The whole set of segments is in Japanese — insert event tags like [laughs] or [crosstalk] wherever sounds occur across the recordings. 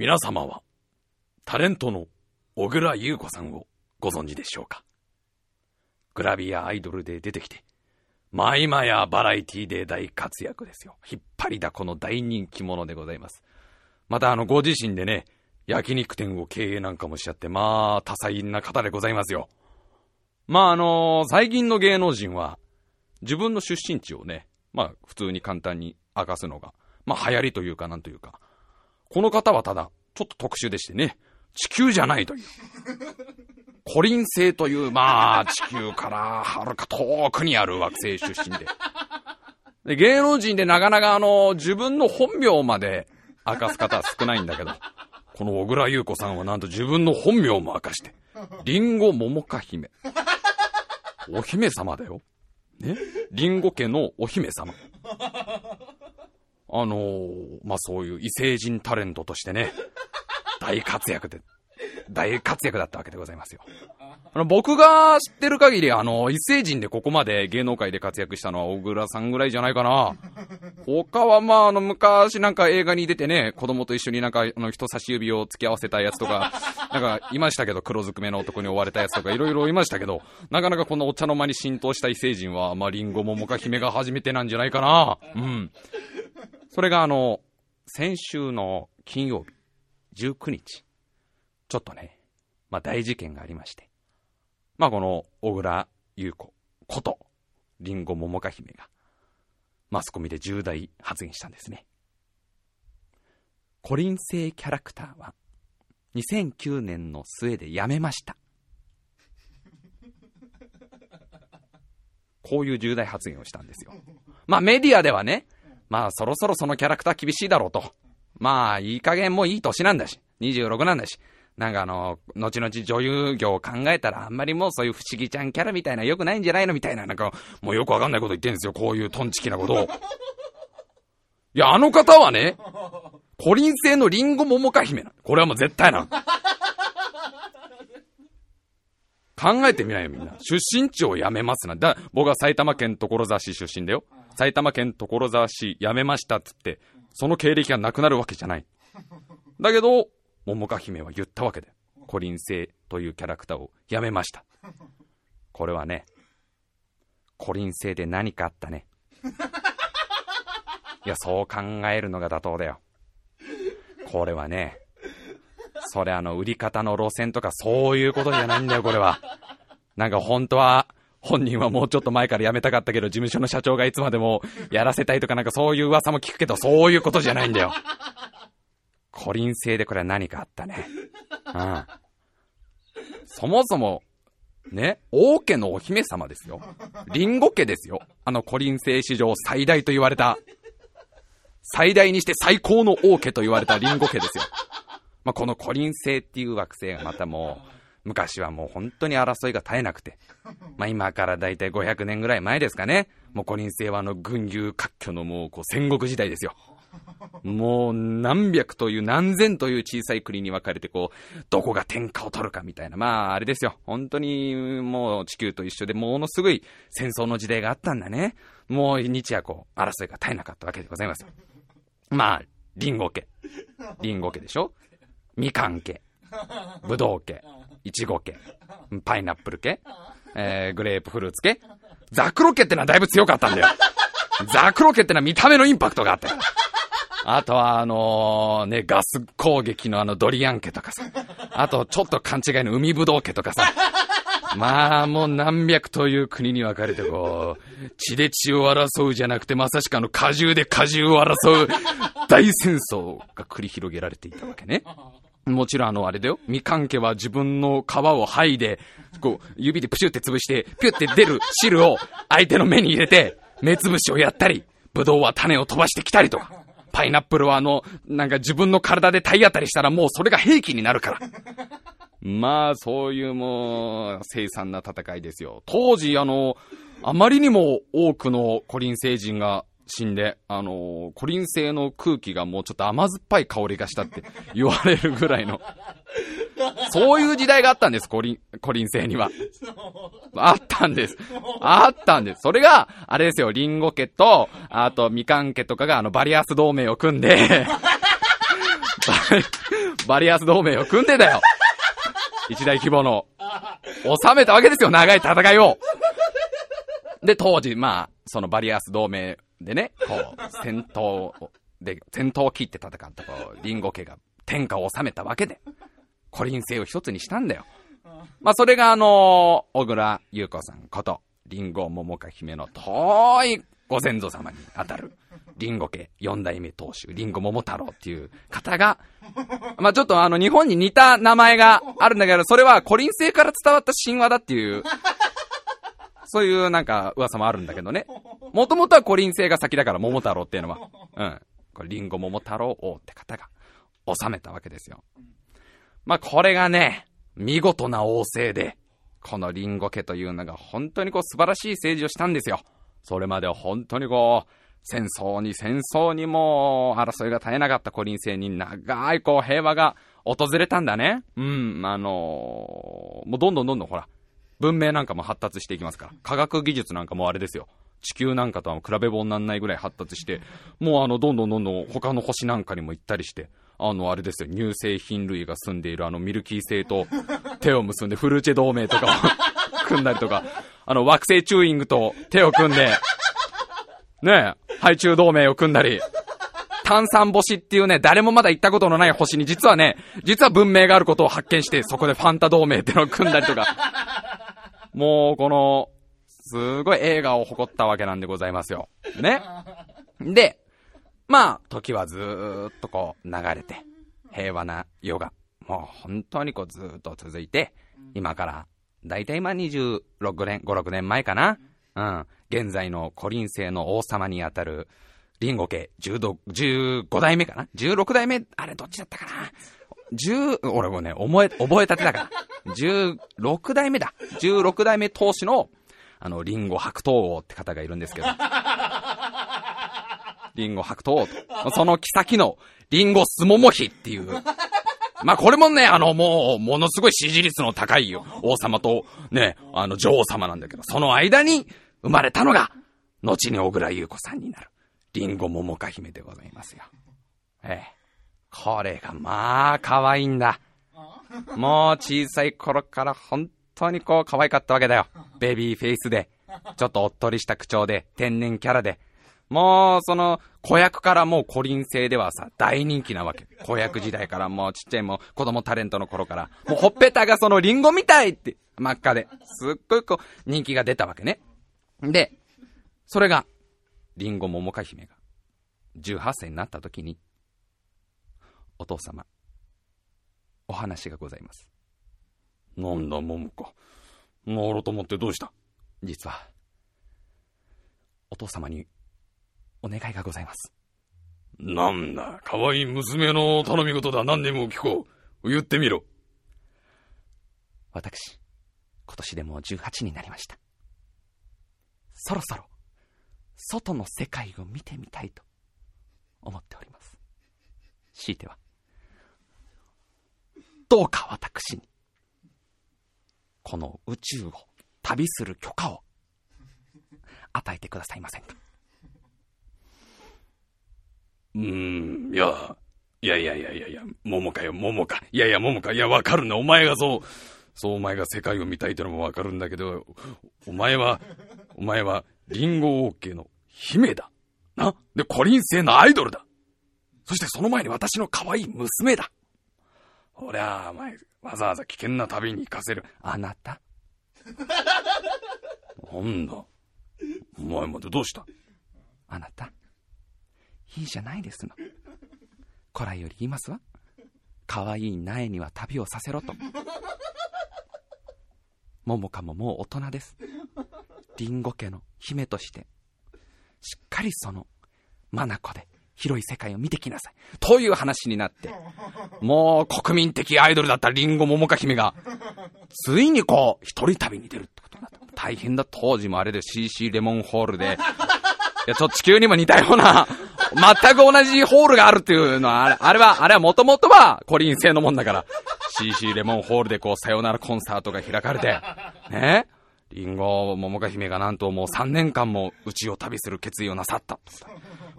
皆様は、タレントの小倉優子さんをご存知でしょうか？グラビアアイドルで出てきて、まあ今やバラエティで大活躍ですよ。引っ張りだこの大人気者でございます。またあの、ご自身でね、焼肉店を経営なんかもしちゃって、まあ、多彩な方でございますよ。まああの、最近の芸能人は、自分の出身地をね、まあ普通に簡単に明かすのが、まあ流行りというかなんというか、この方はただ、ちょっと特殊でしてね、地球じゃないという。コリン星という、まあ、地球からはるか遠くにある惑星出身で。で芸能人でなかなかあの、自分の本名まで明かす方は少ないんだけど、この小倉優子さんはなんと自分の本名も明かして、リンゴ桃花姫。お姫様だよ。ね？リンゴ家のお姫様。あのー、まあ、そういう異星人タレントとしてね、大活躍で、大活躍だったわけでございますよ。あの、僕が知ってる限り、あの、異星人でここまで芸能界で活躍したのは小倉さんぐらいじゃないかな。他はまあ、あの、昔なんか映画に出てね、子供と一緒になんか、あの、人差し指を付き合わせたやつとか、なんか、いましたけど、黒ずくめの男に追われたやつとか、いろいろいましたけど、なかなかこのお茶の間に浸透した異星人は、まあ、リンゴ桃か姫が初めてなんじゃないかな。うん。それがあの、先週の金曜日、19日、ちょっとね、まあ大事件がありまして、まあこの小倉優子こと、リンゴ桃花姫が、マスコミで重大発言したんですね。コリン星キャラクターは、2009年の末で辞めました。[laughs] こういう重大発言をしたんですよ。まあメディアではね、まあそろそろそのキャラクター厳しいだろうと。まあいい加減もういい年なんだし、26なんだし。なんかあの、後々女優業を考えたらあんまりもうそういう不思議ちゃんキャラみたいな良くないんじゃないのみたいな、なんかもうよくわかんないこと言ってんですよ。こういうトンチキなことを。いや、あの方はね、コリン星のリンゴ桃花姫な。これはもう絶対な。考えてみないよみんな。出身地を辞めますな。だ、僕は埼玉県所沢市出身だよ。埼玉県所沢市辞めましたっつって、その経歴がなくなるわけじゃない。だけど、桃花姫は言ったわけで。コリン星というキャラクターを辞めました。これはね、コリン星で何かあったね。いや、そう考えるのが妥当だよ。これはね、それあの、売り方の路線とかそういうことじゃないんだよ、これは。なんか本当は、本人はもうちょっと前から辞めたかったけど、事務所の社長がいつまでもやらせたいとかなんかそういう噂も聞くけど、そういうことじゃないんだよ。コリン星でこれは何かあったね。うん。そもそも、ね、王家のお姫様ですよ。リンゴ家ですよ。あのコリン星史上最大と言われた、最大にして最高の王家と言われたリンゴ家ですよ。まあ、このコリン星っていう惑星がまたもう、昔はもう本当に争いが絶えなくて。まあ今からだいたい500年ぐらい前ですかね。もうコリン星はあの群雄割拠のもうこう戦国時代ですよ。もう何百という何千という小さい国に分かれてこう、どこが天下を取るかみたいな。まああれですよ。本当にもう地球と一緒でものすごい戦争の時代があったんだね。もう日夜こう争いが絶えなかったわけでございますよ。まあ、リンゴ家。リンゴ家でしょ？みかん家。ぶどう家。いちご系、パイナップル系、えー、グレープフルーツ系、ザクロ系ってのはだいぶ強かったんだよ。ザクロ系ってのは見た目のインパクトがあったよ。[laughs] あとは、あの、ね、ガス攻撃のあのドリアン家とかさ。あと、ちょっと勘違いの海ぶどう家とかさ。まあ、もう何百という国に分かれてこう、血で血を争うじゃなくて、まさしくあの果汁で果汁を争う大戦争が繰り広げられていたわけね。もちろんあの、あれだよ。みかん家は自分の皮を剥いで、こう、指でプシュって潰して、ピュって出る汁を相手の目に入れて、目つぶしをやったり、ぶどうは種を飛ばしてきたりとか、パイナップルはあの、なんか自分の体で体当たりしたらもうそれが兵器になるから。まあ、そういうもう、凄惨な戦いですよ。当時、あの、あまりにも多くのコリン星人が死んで、あのー、コリン星の空気がもうちょっと甘酸っぱい香りがしたって [laughs] 言われるぐらいの、そういう時代があったんです、コリン、コリン星には。あったんです。あったんです。それが、あれですよ、リンゴ家と、あと、みかん家とかがあの、バリアス同盟を組んで [laughs] バリアス同盟を組んでだよ。一大規模の、収めたわけですよ、長い戦いを。で、当時、まあ、そのバリアス同盟でね、こう、先頭で、先頭を切って戦った、こう、リンゴ家が天下を収めたわけで、コリン星を一つにしたんだよ。まあ、それがあの小倉優子さんこと、リンゴ桃花姫の遠いご先祖様にあたる、リンゴ家四代目当主、リンゴ桃太郎っていう方が、まあ、ちょっとあの、日本に似た名前があるんだけど、それはコリン星から伝わった神話だっていう、そういうなんか噂もあるんだけどね。もともとはコリン星が先だから桃太郎っていうのは。うん。これリンゴ桃太郎王って方が治めたわけですよ。まあ、これがね、見事な王政で、このリンゴ家というのが本当にこう素晴らしい政治をしたんですよ。それまでは本当にこう、戦争に戦争にも争いが絶えなかったコリン星に長いこう平和が訪れたんだね。うん、あのー、もうどんどんどんどんほら、文明なんかも発達していきますから。科学技術なんかもあれですよ。地球なんかとは比べ物になんないぐらい発達して、もうあの、どんどんどんどん他の星なんかにも行ったりして、あの、あれですよ、乳製品類が住んでいるあのミルキー星と [laughs] 手を結んでフルーチェ同盟とかを [laughs] 組んだりとか、あの惑星チューイングと手を組んで、ねえ、ハイチュウ同盟を組んだり、炭酸星っていうね、誰もまだ行ったことのない星に実はね、実は文明があることを発見して、そこでファンタ同盟っていうのを組んだりとか、もうこの、すごい映画を誇ったわけなんでございますよ。ね。で、まあ、時はずーっとこう流れて、平和な世が、もう本当にこうずーっと続いて、今から、だいたい今26年、5、6年前かな。うん。現在のコリン星の王様にあたる、リンゴ家15代目かな ?16 代目、あれどっちだったかな？十、俺もね、覚え、覚えたてだから。16代目だ。16代目当主の、あの、リンゴ白桃王って方がいるんですけど。リンゴ白桃王と。その妃の、リンゴスモモヒっていう。まあ、これもね、あの、もう、ものすごい支持率の高い王様と、ね、あの、女王様なんだけど、その間に生まれたのが、後に小倉優子さんになる、リンゴ桃花姫でございますよ。ええ。これがまあ可愛いんだ。もう小さい頃から本当にこう可愛かったわけだよ。ベビーフェイスで、ちょっとおっとりした口調で、天然キャラで。もう、その、子役からもうコリン星ではさ、大人気なわけ。子役時代からもうちっちゃいもう子供タレントの頃から、もうほっぺたがそのリンゴみたいって、真っ赤で、すっごいこう、人気が出たわけね。で、それが、リンゴ桃花姫が、18歳になった時に、お父様、お話がございます。なんだ、桃子。なろと思ってどうした？実は、お父様に、お願いがございます。なんだ、可愛い娘の頼み事だ。何でも聞こう。言ってみろ。私、今年でもう18になりました。そろそろ、外の世界を見てみたいと思っております。強いては、どうか私に、この宇宙を旅する許可を与えてくださいませんか？うーん、いや、いやいやいやいやいや、桃かよ、桃か。いやいや、桃か。いや、わかるね。お前がそう、そうお前が世界を見たいってのもわかるんだけど、お前は、お前は、リンゴ王家の姫だ。な？で、コリン星のアイドルだ。そしてその前に私の可愛い娘だ。俺は、お前、わざわざ危険な旅に行かせる。あなた？なんだ。お前までどうした？あなた、いいじゃないですの。古来より言いますわ。可愛い苗には旅をさせろと。桃香ももう大人です。リンゴ家の姫として、しっかりその、眼で広い世界を見てきなさい。という話になって、もう国民的アイドルだったリンゴ桃花姫が、ついにこう、一人旅に出るってことになった。大変だ、当時もあれで CC レモンホールで、[laughs] いや、ちょっと地球にも似たような、全く同じホールがあるっていうのは、あれ、あれは、あれはもともとはコリン製のもんだから、CC レモンホールでこう、さよならコンサートが開かれて、ねリンゴ桃花姫がなんともう3年間も宇宙を旅する決意をなさった。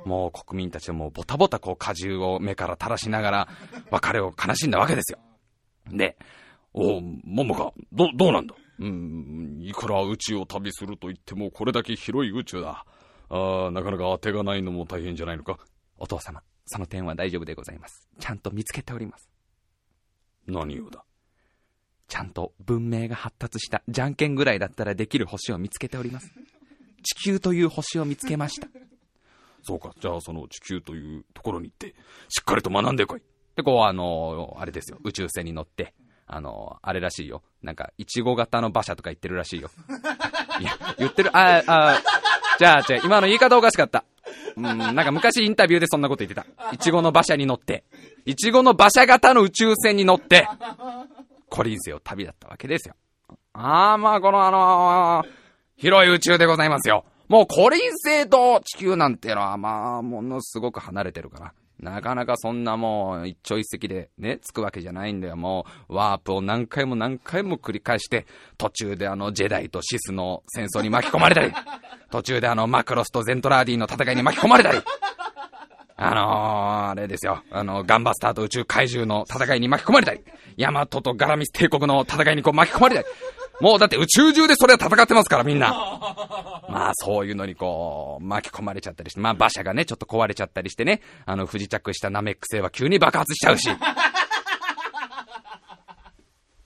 もう国民たちはもうボタボタこう果汁を目から垂らしながら別れを悲しんだわけですよ。で、おう、ももか、ど、どうなんだ？うん、いくら宇宙を旅すると言ってもこれだけ広い宇宙だ。ああ、なかなか当てがないのも大変じゃないのか？お父様、その点は大丈夫でございます。ちゃんと見つけております。何をだ？ちゃんと文明が発達したじゃんけんぐらいだったらできる星を見つけております。地球という星を見つけました。そうか、じゃあその地球というところに行って、しっかりと学んでこい。で、こう、あの、あれですよ、宇宙船に乗って、あの、あれらしいよ。なんか、いちご型の馬車とか言ってるらしいよ。いや、言ってる、あ、あ、じゃあ、じゃあ、今の言い方おかしかった。うん、なんか昔インタビューでそんなこと言ってた。いちごの馬車に乗って、いちごの馬車型の宇宙船に乗って、コリン星を旅だったわけですよ。ああ、まあ、このあのー、広い宇宙でございますよ。もうコリン星と地球なんてのは、まあ、ものすごく離れてるから。なかなかそんなもう一朝一夕でね、つくわけじゃないんだよ。もうワープを何回も何回も繰り返して、途中であのジェダイとシスの戦争に巻き込まれたり、[laughs] 途中であのマクロスとゼントラーディの戦いに巻き込まれたり、あのー、あれですよ。あの、ガンバスターと宇宙怪獣の戦いに巻き込まれたり、ヤマトとガラミス帝国の戦いにこう巻き込まれたり、もうだって宇宙中でそれは戦ってますからみんな。[laughs] まあそういうのにこう、巻き込まれちゃったりして、まあ馬車がね、ちょっと壊れちゃったりしてね、あの不時着したナメック星は急に爆発しちゃうし。[laughs]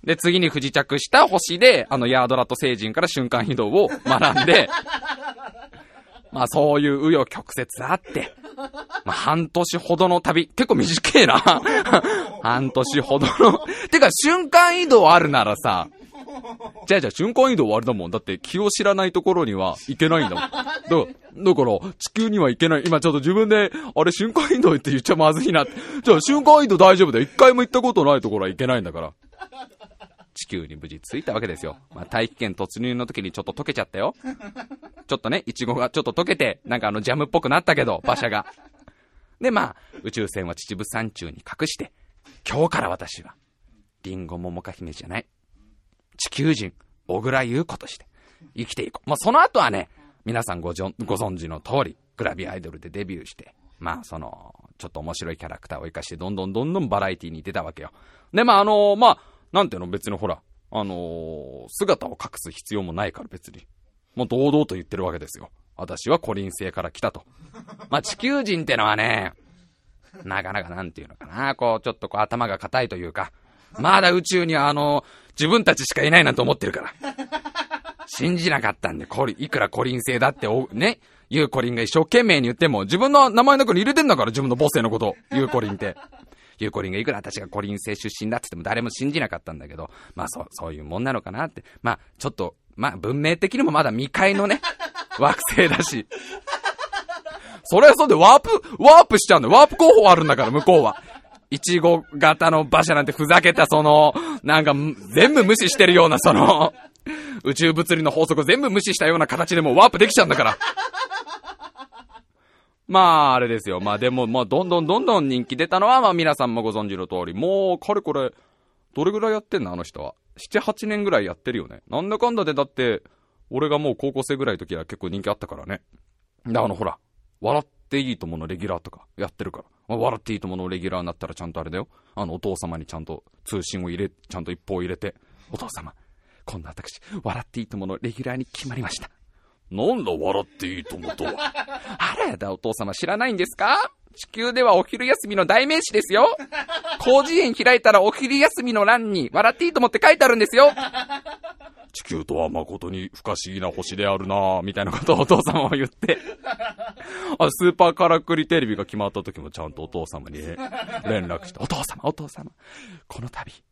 で、次に不時着した星で、あのヤードラと星人から瞬間移動を学んで、まあそういう紆余曲折あって、まあ半年ほどの旅、結構短いな。[laughs] 半年ほどの。てか瞬間移動あるならさ、[laughs] じゃあじゃあ瞬間移動はあれだもん。だって気を知らないところには行けないんだもん。[laughs] だだから地球には行けない。今ちょっと自分で、あれ瞬間移動って言っちゃまずいなって。じゃあ瞬間移動大丈夫だよ。一回も行ったことないところは行けないんだから。地球に無事着いたわけですよ。まあ、大気圏突入の時にちょっと溶けちゃったよ。ちょっとね、イチゴがちょっと溶けて、なんかあのジャムっぽくなったけど、馬車が。で、まあ、宇宙船は秩父山中に隠して、今日から私は、リンゴ桃花姫じゃない。地球人、小倉優子として生きていこう。まあ、その後はね、皆さんごご存知の通り、グラビアアイドルでデビューして、まあ、その、ちょっと面白いキャラクターを生かして、どんどんどんどんバラエティに出たわけよ。で、まあ、あのー、まあ、なんていうの、別にほら、あのー、姿を隠す必要もないから別に。もう堂々と言ってるわけですよ。私はコリン星から来たと。まあ、地球人ってのはね、なかなかなんていうのかな、こう、ちょっとこう頭が硬いというか、まだ宇宙にはあの、自分たちしかいないなんて思ってるから。信じなかったんで、コリ、いくらコリン星だってお、ね、ユーコリンが一生懸命に言っても、自分の名前の中に入れてんだから、自分の母性のこと。ユーコリンって。ユーコリンがいくら私がコリン星出身だって言っても誰も信じなかったんだけど、まあそう、そういうもんなのかなって。まあ、ちょっと、まあ文明的にもまだ未開のね、[laughs] 惑星だし。それはそうでワープ、ワープしちゃうんだよ。ワープ候補あるんだから、向こうは。いちご型の馬車なんてふざけたその、なんか全部無視してるようなその、宇宙物理の法則全部無視したような形でもワープできちゃうんだから。まあ、あれですよ。まあでも、まあ、どんどんどんどん人気出たのは、まあ皆さんもご存知の通り、もう、かれこれ、どれぐらいやってんの？あの人は。7、8年ぐらいやってるよね。なんだかんだで、だって、俺がもう高校生ぐらいの時は結構人気あったからね。で、あの、ほら、笑っていいとものレギュラーとかやってるから。まあ、笑っていいとものレギュラーになったらちゃんとあれだよ。あの、お父様にちゃんと通信を入れ、ちゃんと一報入れて、お父様、今度私、笑っていいとものレギュラーに決まりました。なんだ笑っていいともとは。[laughs] あらやだ、お父様知らないんですか？地球ではお昼休みの代名詞ですよ。広辞苑開いたらお昼休みの欄に笑っていいと思って書いてあるんですよ。地球とは誠に不可思議な星であるなぁみたいなことをお父様は言ってあ、スーパーカラクリテレビが決まった時もちゃんとお父様に、連絡して、お父様、お父様、この度、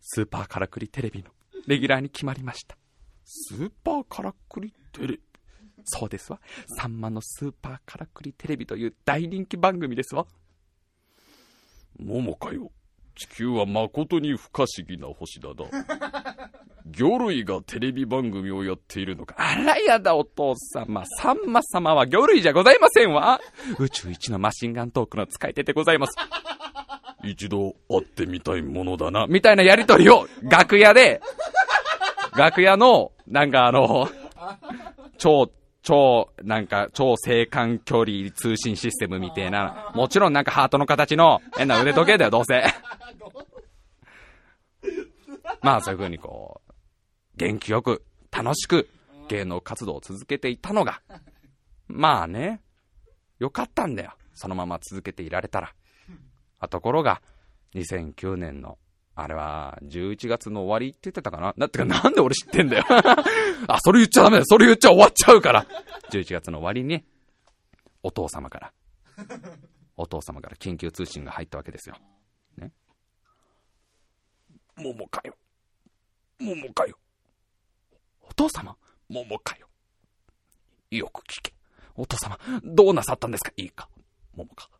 スーパーカラクリテレビのレギュラーに決まりました。スーパーカラクリテレビ？そうですわ。さんまのスーパーカラクリテレビという大人気番組ですわ。ももかよ。地球は誠に不可思議な星だな。[laughs] 魚類がテレビ番組をやっているのか。あらやだお父様。さんま様は魚類じゃございませんわ。宇宙一のマシンガントークの使い手でございます。一度会ってみたいものだな。みたいなやりとりを楽屋で、楽屋の、なんかあの、[laughs] 超超、なんか、超静観距離通信システムみたいな、もちろんなんかハートの形の変な腕時計だよ、どうせ。[laughs] まあそういう風にこう、元気よく、楽しく芸能活動を続けていたのが、まあね、よかったんだよ。そのまま続けていられたら。あところが、2009年の、あれは、11月の終わりって言ってたかな？だってか、なんで俺知ってんだよ。[laughs] あ、それ言っちゃダメだよ。それ言っちゃ終わっちゃうから。11月の終わりに、お父様から、お父様から緊急通信が入ったわけですよ。ね。桃かよ。桃かよ。お父様？桃かよ。よく聞け。お父様、どうなさったんですか？いいか？桃か。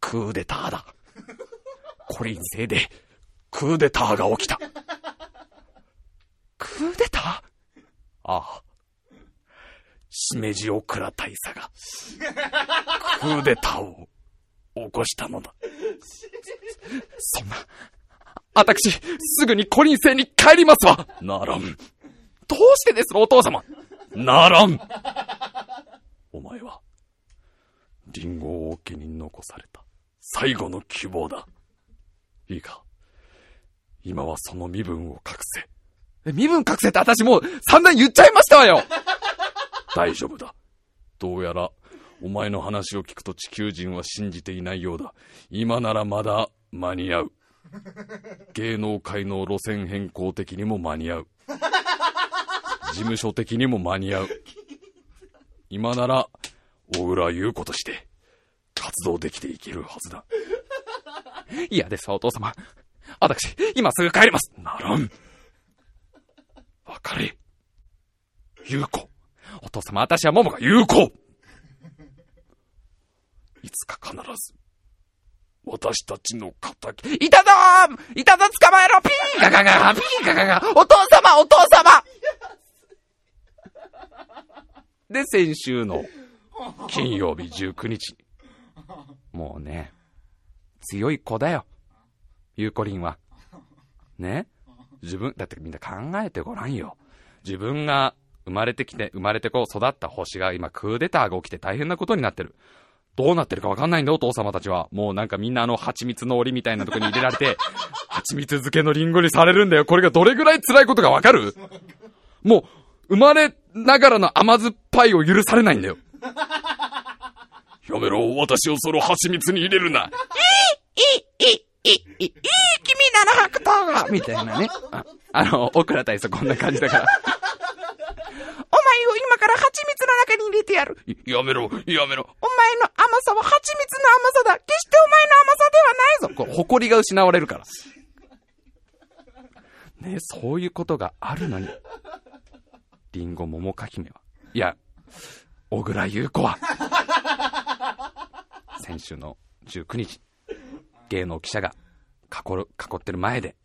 クーデターだ。コリン星で、クーデターが起きた。クーデター？ああ。しめじオクラ大佐が、クーデターを起こしたのだ。そんな、私、すぐにコリン星に帰りますわならん。どうしてですお父様？ならんお前は、リンゴ王家に残された最後の希望だ。いいか。今はその身分を隠せ。え、身分隠せって私もう散々言っちゃいましたわよ [laughs] 大丈夫だ。どうやら、お前の話を聞くと地球人は信じていないようだ。今ならまだ間に合う。芸能界の路線変更的にも間に合う。事務所的にも間に合う。今なら、小倉優子として、活動できていけるはずだ。嫌ですお父様。私、今すぐ帰ります。ならん。別れ。優子。お父様、私は桃が優子。いつか必ず、私たちの敵。いたぞーいたぞ捕まえろピーガガガピーガガガお父様お父様で、先週の金曜日19日。もうね、強い子だよ。ゆうこりんは。ね？自分、だってみんな考えてごらんよ。自分が生まれてきて、生まれてこう育った星が今クーデターが起きて大変なことになってる。どうなってるかわかんないんだよ、お父様たちは。もうなんかみんなあの蜂蜜の檻みたいなとこに入れられて、蜂蜜漬けのリンゴにされるんだよ。これがどれぐらい辛いことがわかる？もう、生まれながらの甘酸っぱいを許されないんだよ。やめろ、私をその蜂蜜に入れるな。いい、いい、いい、いい、君なの白桃がみたいなね。ああの、オクラ大佐こんな感じだから。お前を今から蜂蜜の中に入れてやる。やめろ、やめろ。お前の甘さは蜂蜜の甘さだ。決してお前の甘さではないぞ。これ、誇りが失われるから。ねそういうことがあるのに。リンゴ桃か姫は。いや、小倉優子は。先週の19日、芸能記者が囲る、囲ってる前で、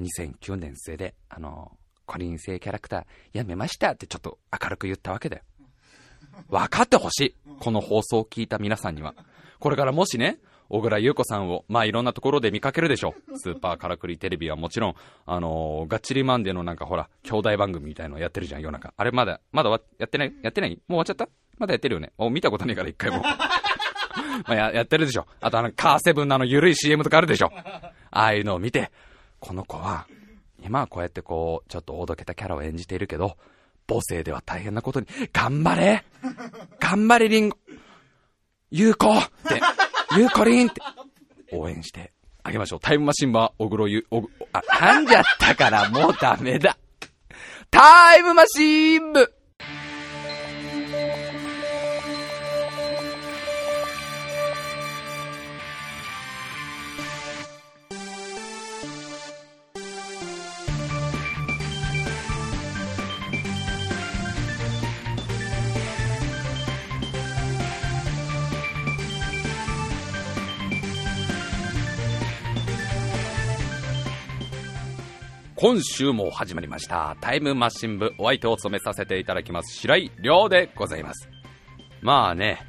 2009年生で、あの、コリン星キャラクターやめましたってちょっと明るく言ったわけだよ。分かってほしい。この放送を聞いた皆さんには。これからもしね、小倉優子さんを、まあいろんなところで見かけるでしょう。スーパーカラクリテレビはもちろん、あのー、ガッチリマンデーのなんかほら、兄弟番組みたいのやってるじゃん、夜中。あれまだ、まだやってないやってない？もう終わっちゃった？まだやってるよね？お、見たことねえから一回も。まあや、やってるでしょ。あとあの、カーセブンのあの、ゆるい CM とかあるでしょ。ああいうのを見て、この子は、今はこうやってこう、ちょっとおどけたキャラを演じているけど、母性では大変なことに、頑張れ頑張れリンゴゆうこって、ゆうこりんって応援してあげましょう。タイムマシンは、おぐろゆ、おぐ、あ、噛んじゃったからもうダメだ。タイムマシン部今週も始まりました。タイムマシン部お相手を務めさせていただきます。白井亮でございます。まあね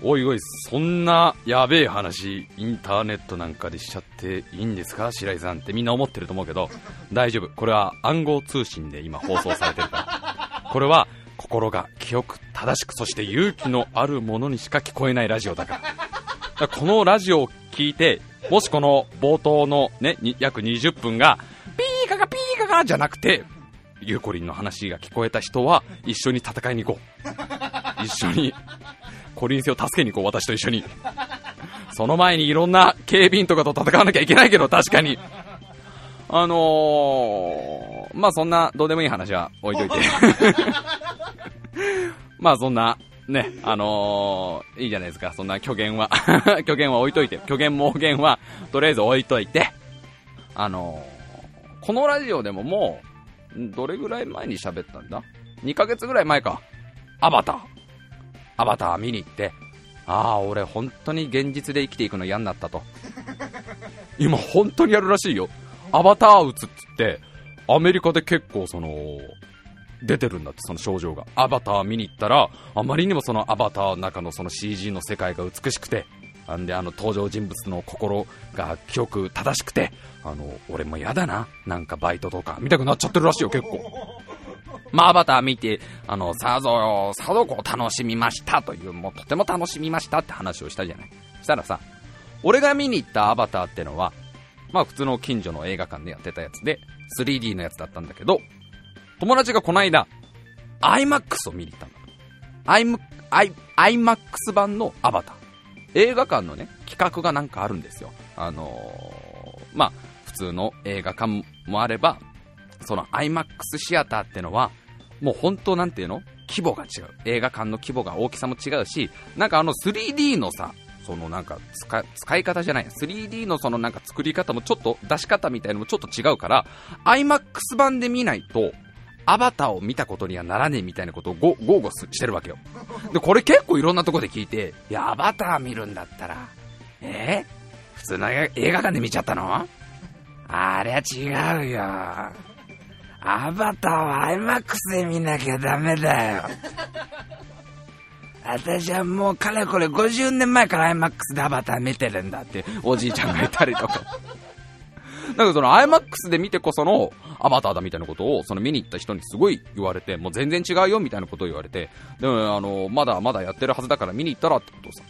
おいおいそんなやべえ話インターネットなんかでしちゃっていいんですか？白井さんってみんな思ってると思うけど大丈夫。これは暗号通信で今放送されてるから。これは心が清く正しくそして勇気のあるものにしか聞こえないラジオだから。このラジオを聞いてもしこの冒頭のね約20分がじゃなくてゆうこりんの話が聞こえた人は一緒に戦いに行こう。一緒にコリン星を助けに行こう。私と一緒に。その前にいろんな警備員とかと戦わなきゃいけないけど確かに。あのー、まあそんなどうでもいい話は置いといて。[laughs] まあそんなね、あのー、いいじゃないですか、そんな虚言は。[laughs] 虚言は置いといて、虚言妄言は、とりあえず置いといて、あのー、このラジオでももう、どれぐらい前に喋ったんだ ?2 ヶ月ぐらい前か。アバター。アバター見に行って、ああ、俺本当に現実で生きていくの嫌になったと。今本当にやるらしいよ。アバター打つっつって、アメリカで結構その、出てるんだって、その症状が。アバター見に行ったら、あまりにもそのアバターの中のその CG の世界が美しくて、んであの登場人物の心が清く正しくて、あの、俺も嫌だな。なんかバイトとか見たくなっちゃってるらしいよ、結構。まあ、アバター見て、あの、さぞよ、さぞこう楽しみましたという、もうとても楽しみましたって話をしたじゃない。したらさ、俺が見に行ったアバターってのは、まあ普通の近所の映画館でやってたやつで、3D のやつだったんだけど、友達がこの間、IMAX を見に行ったんだ。IM、I、IMAX 版のアバター。映画館のね、企画がなんかあるんですよ。あのー、まあ、普通の映画館もあれば、その IMAX シアターってのは、もう本当なんていうの？規模が違う。映画館の規模が大きさも違うし、なんかあの 3D のさ、そのなんか使使い方じゃない 3D のそのなんか作り方もちょっと出し方みたいのもちょっと違うから IMAX 版で見ないとアバターを見たことにはならねえみたいなことを豪語してるわけよ。で、これ結構いろんなとこで聞いて、いや、アバター見るんだったら、えー、普通の映画館で見ちゃったの？ありゃ違うよ。アバターは IMAX で見なきゃダメだよ。私はもうかれこれ50年前から IMAX でアバター見てるんだっておじいちゃんがいたりとか。だかその IMAX で見てこそのアバターだみたいなことをその見に行った人にすごい言われて、もう全然違うよみたいなことを言われて、でもあの、まだまだやってるはずだから見に行ったらってことをさ、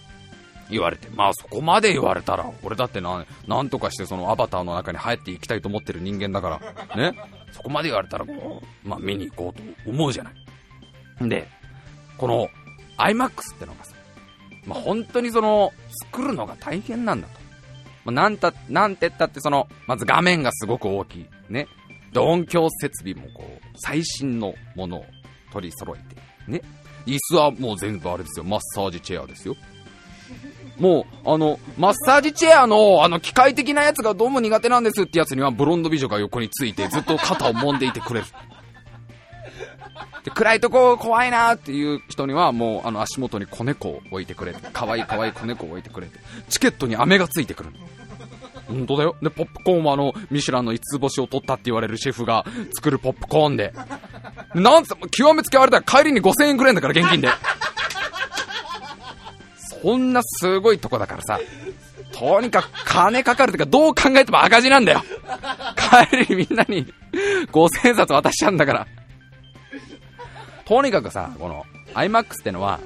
言われて、まあそこまで言われたら、俺だってな、なんとかしてそのアバターの中に入っていきたいと思ってる人間だから、ね、そこまで言われたらこう、まあ見に行こうと思うじゃない。で、この IMAX ってのがさ、まあ本当にその、作るのが大変なんだと。まあ、なんた、なんてったってその、まず画面がすごく大きい。ね。音響設備もこう、最新のものを取り揃えて。ね。椅子はもう全部あれですよ。マッサージチェアですよ。もう、あの、マッサージチェアの、あの、機械的なやつがどうも苦手なんですってやつには、ブロンド美女が横について、ずっと肩を揉んでいてくれる。で暗いとこ怖いなっていう人には、もう、あの、足元に子猫を置いてくれて、可愛い可愛い子猫を置いてくれて、チケットに飴がついてくる。本当だよ。で、ポップコーンはあの、ミシュランの5つ星を取ったって言われるシェフが作るポップコーンで。なんつ極めつけられたら帰りに5000円くらいだから現金で。そんなすごいとこだからさ、とにかく金かかるってか、どう考えても赤字なんだよ。帰りにみんなに5000円札渡しちゃうんだから。とにかくさ、この IMAX ってのは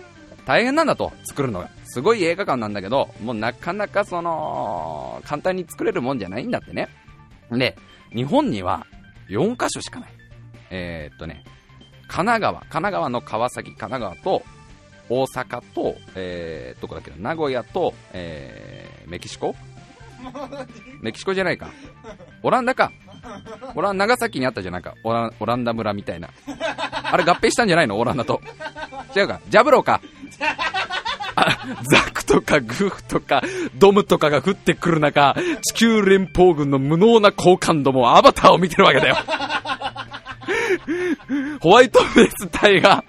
大変なんだと、作るのが。すごい映画館なんだけど、もうなかなかその、簡単に作れるもんじゃないんだってね。で、日本には4カ所しかない。えー、っとね、神奈川、神奈川の川崎、神奈川と、大阪と、えー、どこだっけ名古屋と、えー、メキシコ？[laughs] メキシコじゃないか。オランダか。[laughs] オラン長崎にあったじゃないか。オラオランダ村みたいな。あれ合併したんじゃないの？オランダと。違うか。ジャブローか。ザクとかグフとかドムとかが降ってくる中、地球連邦軍の無能な好感度もアバターを見てるわけだよ。[laughs] ホワイトベース隊が、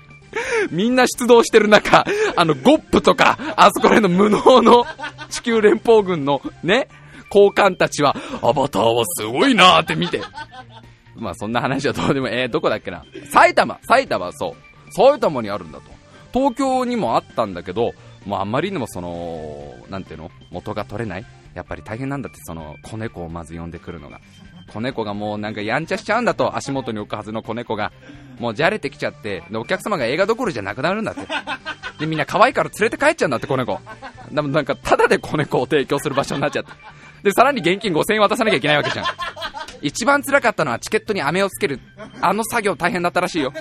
みんな出動してる中、あの、ゴップとか、あそこら辺の無能の地球連邦軍のね、高官たちは、アバターはすごいなーって見て。まあそんな話はどうでも、えー、どこだっけな。埼玉、埼玉、そう。埼玉にあるんだと。東京にもあったんだけど、もうあんまりにもその、なんていうの？元が取れない？やっぱり大変なんだって、その、子猫をまず呼んでくるのが。子猫がもうなんかやんちゃしちゃうんだと、足元に置くはずの子猫が、もうじゃれてきちゃって、でお客様が映画どころじゃなくなるんだって。で、みんな可愛いから連れて帰っちゃうんだって、子猫。でもなんか、ただで子猫を提供する場所になっちゃって。で、さらに現金5000円渡さなきゃいけないわけじゃん。一番辛かったのはチケットに飴をつける。あの作業大変だったらしいよ。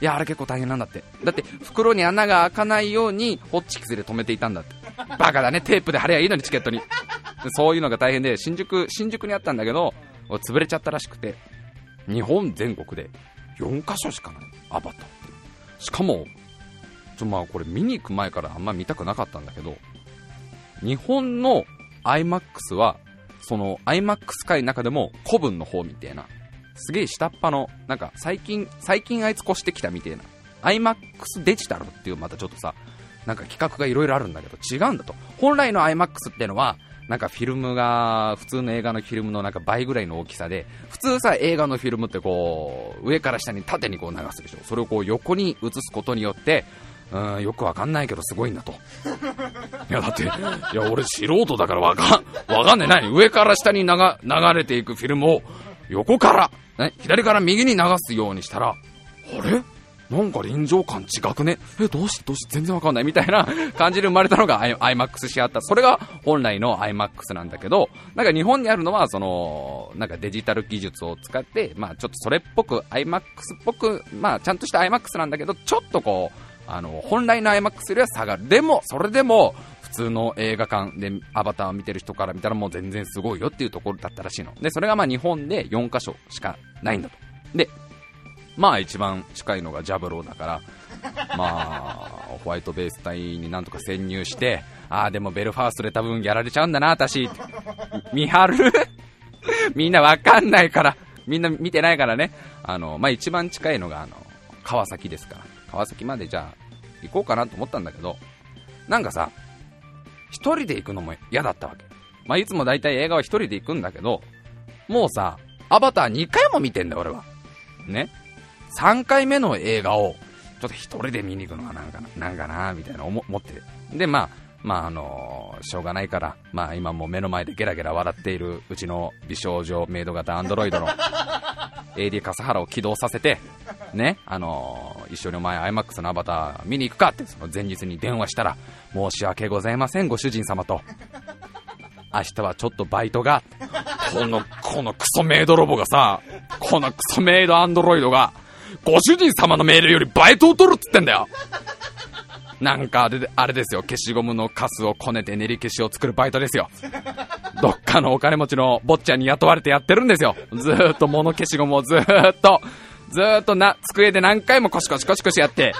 いや、あれ結構大変なんだって。だって、袋に穴が開かないように、ホッチキスで止めていたんだって。バカだね、テープで貼ればいいのに、チケットに。そういうのが大変で、新宿、新宿にあったんだけど、潰れちゃったらしくて、日本全国で4カ所しかない、アバターって。しかも、ちょ、まあこれ見に行く前からあんま見たくなかったんだけど、日本の IMAX は、その IMAX 界の中でも古文の方みたいな、すげえ下っ端の、なんか最近、最近あいつ越してきたみたいな、IMAX デジタルっていうまたちょっとさ、なんか企画がいろいろあるんだけど違うんだと。本来の IMAX ってのは、なんかフィルムが、普通の映画のフィルムのなんか倍ぐらいの大きさで、普通さ、映画のフィルムってこう、上から下に縦にこう流すでしょ。それをこう横に映すことによって、うん、よくわかんないけどすごいんだと。いや、だって、いや、俺素人だからわかん、わかんねえ。何上から下に流れていくフィルムを、横から、ね、左から右に流すようにしたら、あれ？なんか臨場感違くね？え、どうしてどうして全然わかんないみたいな [laughs] 感じで生まれたのが IMAX シアター。それが本来の IMAX なんだけど、なんか日本にあるのは、その、なんかデジタル技術を使って、まあちょっとそれっぽく IMAX っぽく、まあちゃんとした IMAX なんだけど、ちょっとこう、あの、本来の IMAX よりは下がる。でも、それでも、普通の映画館でアバターを見てる人から見たらもう全然すごいよっていうところだったらしいの。で、それがまあ日本で4カ所しかないんだと。で、まあ一番近いのがジャブローだから、まあ、ホワイトベース隊になんとか潜入して、ああ、でもベルファーストで多分やられちゃうんだな、私。見張る？みんなわかんないから。みんな見てないからね。あの、まあ一番近いのが、あの、川崎ですから。川崎までじゃあ、行こうかなと思ったんだけど、なんかさ、一人で行くのも嫌だったわけ。まあいつも大体映画は一人で行くんだけど、もうさ、アバター2回も見てんだよ、俺は。ね。3回目の映画を、ちょっと一人で見に行くのがなんかな、なんかな、みたいな思って。で、まあ、まああのー、しょうがないから、まあ今も目の前でゲラゲラ笑っているうちの美少女メイド型アンドロイドの [laughs] AD 笠原を起動させて、ね、あのー、一緒にお前 IMAX のアバター見に行くかってその前日に電話したら、申し訳ございません、ご主人様と。明日はちょっとバイトが、この、このクソメイドロボがさ、このクソメイドアンドロイドが、ご主人様のメールよりバイトを取るっつってんだよなんかあれあれですよ、消しゴムのカスをこねて練り消しを作るバイトですよ。[laughs] どっかのお金持ちの坊ちゃんに雇われてやってるんですよ。ずーっと物消しゴムをずーっと、ずーっとな、机で何回もコシコシコシコシやって、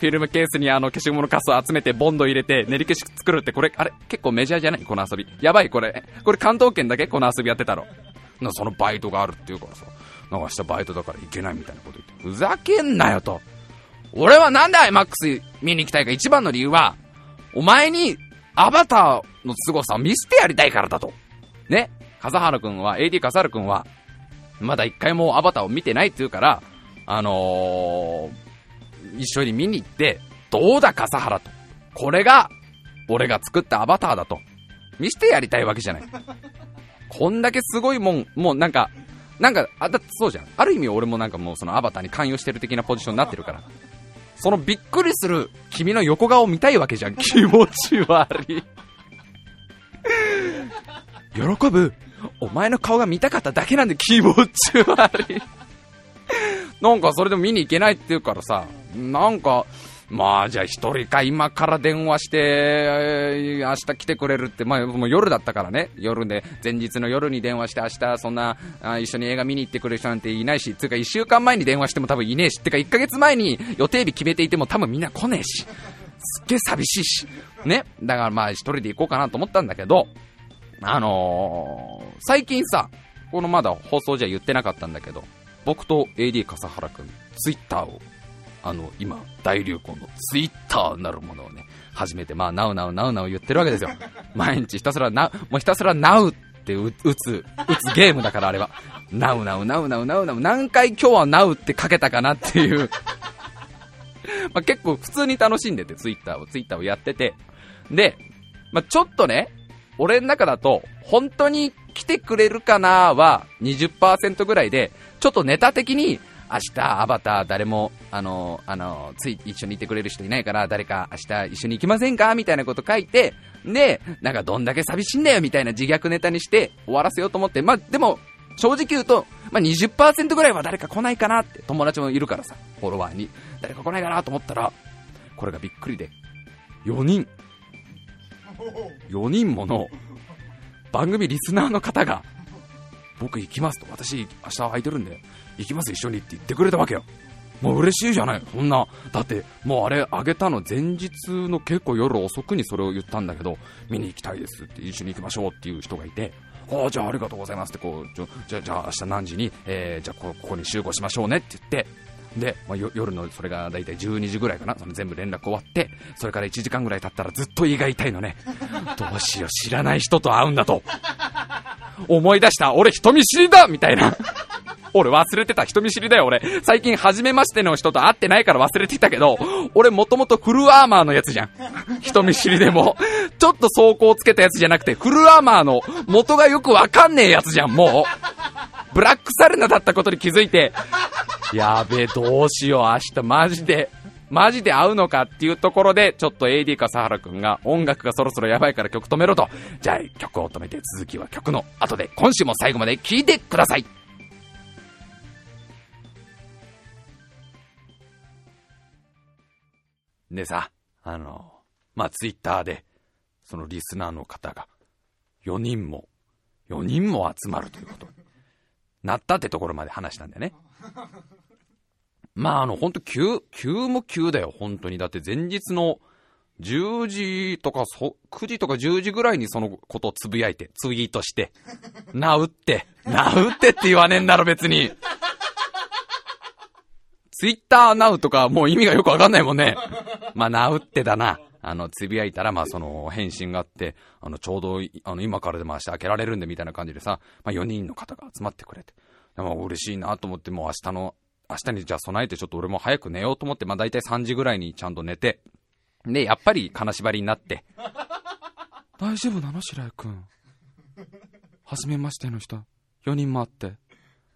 フィルムケースにあの消しゴムのカスを集めてボンド入れて練り消し作るってこれ、あれ結構メジャーじゃない？この遊び。やばいこれ。これ関東圏だけこの遊びやってたろ。そのバイトがあるっていうからさ。なんか明日バイトだから行けないみたいなこと言って。ふざけんなよと。俺はなんで IMAX 見に行きたいか一番の理由は、お前にアバターの凄さを見せてやりたいからだと。ね。笠原くんは、AD 笠原くんは、まだ一回もアバターを見てないって言うから、あのー、一緒に見に行って、どうだ笠原と。これが、俺が作ったアバターだと。見せてやりたいわけじゃない。こんだけすごいもん、もうなんか、なんか、あ、だってそうじゃん。ある意味俺もなんかもうそのアバターに関与してる的なポジションになってるから。そのびっくりする君の横顔見たいわけじゃん。[laughs] 気持ち悪い。喜ぶお前の顔が見たかっただけなんで気持ち悪い。なんかそれでも見に行けないって言うからさ、なんか、まあ、じゃあ一人か今から電話して、明日来てくれるって、まあ、もう夜だったからね。夜で、前日の夜に電話して明日そんな、あ一緒に映画見に行ってくれる人なんていないし、つうか一週間前に電話しても多分いねえし、ってか一ヶ月前に予定日決めていても多分みんな来ねえし、すっげえ寂しいし、ね。だからまあ一人で行こうかなと思ったんだけど、あのー、最近さ、このまだ放送じゃ言ってなかったんだけど、僕と AD 笠原くん、ツイッターをあの、今、大流行のツイッターなるものをね、始めて、まあ、ナウナウナウナウ言ってるわけですよ。[laughs] 毎日ひたすらな、もうひたすらナウって打つ、打つゲームだから、あれは。ナウナウナウナウナウナウ、何回今日はナウってかけたかなっていう [laughs] まあ、結構普通に楽しんでて、ツイッターを、ツイッターをやってて。で、まあ、ちょっとね、俺の中だと、本当に来てくれるかなは20%ぐらいで、ちょっとネタ的に、明日アバター誰も、あの、あの、つい一緒にいてくれる人いないから、誰か明日一緒に行きませんか？みたいなこと書いて、で、なんかどんだけ寂しいんだよみたいな自虐ネタにして終わらせようと思って、まあでも、正直言うと、まあ、20%ぐらいは誰か来ないかなって。友達もいるからさ、フォロワーに。誰か来ないかなと思ったら、これがびっくりで、4人、4人もの番組リスナーの方が、僕行きますと、私明日空いてるんで、行きます一緒にって言ってくれたわけよ。もう嬉しいじゃない、そんな。だって、もうあれ、あげたの前日の結構夜遅くにそれを言ったんだけど、見に行きたいですって、一緒に行きましょうっていう人がいて、ああ、じゃあありがとうございますって、こう、じゃじゃあ明日何時に、えー、じゃあここに集合しましょうねって言って、で、まあ、夜のそれが大体12時ぐらいかな、その全部連絡終わって、それから1時間ぐらい経ったらずっと胃が痛いのね。[laughs] どうしよう、知らない人と会うんだと。思い出した、俺人見知りだみたいな。俺忘れてた人見知りだよ俺。最近初めましての人と会ってないから忘れてたけど、俺もともとフルアーマーのやつじゃん。人見知りでも。ちょっと走行つけたやつじゃなくて、フルアーマーの元がよくわかんねえやつじゃん、もう。ブラックサルナだったことに気づいて、[laughs] やべえ、どうしよう、明日マジで。マジで合うのかっていうところで、ちょっと AD 笠原くんが音楽がそろそろやばいから曲止めろと。じゃあ曲を止めて続きは曲の後で今週も最後まで聴いてください。でさ、あの、まあ、ツイッターで、そのリスナーの方が、4人も、4人も集まるということになったってところまで話したんだよね。まあ、あの、ほんと急、急も急だよ、本当に。だって前日の10時とかそ、9時とか10時ぐらいにそのことをつぶやいて、ツイートして、なうって、なうってって言わねえんだろ、別に。ツイッターナウとかもう意味がよくわかんないもんね。まあ、ナウってだな。あの、つぶやいたら、まあ、その、返信があって、あの、ちょうど、あの、今からでも明日開けられるんで、みたいな感じでさ、まあ、4人の方が集まってくれて。でも、嬉しいなと思って、もう明日の、明日にじゃあ備えて、ちょっと俺も早く寝ようと思って、まあ、大体3時ぐらいにちゃんと寝て、で、やっぱり金縛りになって、大丈夫なの？白井くん。はじめましての人、4人もあって。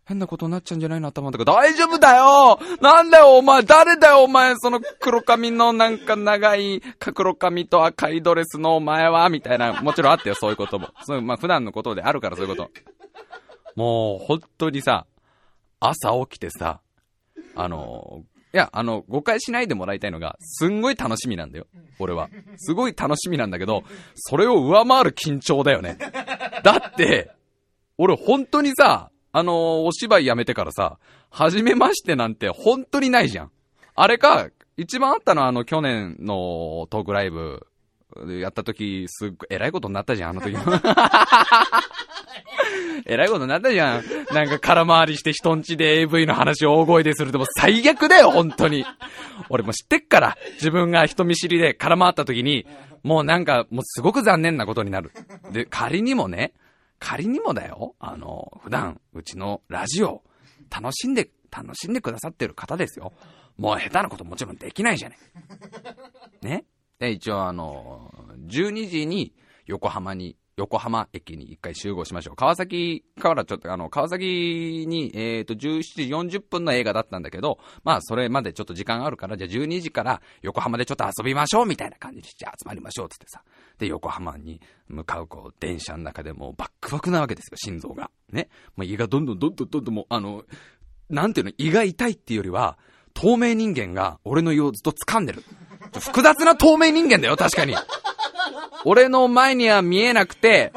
変なことになっちゃうんじゃないの頭とか、大丈夫だよなんだよお前誰だよお前その黒髪のなんか長い黒髪と赤いドレスのお前はみたいな、もちろんあってよ、そういうことも。そうまあ普段のことであるからそういうこと。もう、本当にさ、朝起きてさ、あの、いや、あの、誤解しないでもらいたいのが、すんごい楽しみなんだよ。俺は。すごい楽しみなんだけど、それを上回る緊張だよね。だって、俺本当にさ、あのー、お芝居やめてからさ、初めましてなんて本当にないじゃん。あれか、一番あったのはあの去年のトークライブやった時、すっごい、えらいことになったじゃん、あの時も。[laughs] えらいことになったじゃん。なんか空回りして人んちで AV の話を大声でするでも最悪だよ、本当に。俺も知ってっから、自分が人見知りで空回った時に、もうなんか、もうすごく残念なことになる。で、仮にもね、仮にもだよ、あの、普段、うちのラジオ、楽しんで、楽しんでくださってる方ですよ。もう下手なこともちろんできないじゃない。ね？で、一応あの、12時に横浜に横浜駅に一回集合しましょう。川崎からちょっと、あの、川崎に、えっ、ー、と、17時40分の映画だったんだけど、まあ、それまでちょっと時間あるから、じゃあ12時から横浜でちょっと遊びましょうみたいな感じで、じゃあ集まりましょうつってさ。で、横浜に向かう、こう、電車の中でもうバックバクなわけですよ、心臓が。ね。まあ、胃がどんどんどんどんどんどんもう、あの、なんていうの、胃が痛いっていうよりは、透明人間が俺の胃をずっと掴んでる。複雑な透明人間だよ、確かに。俺の前には見えなくて、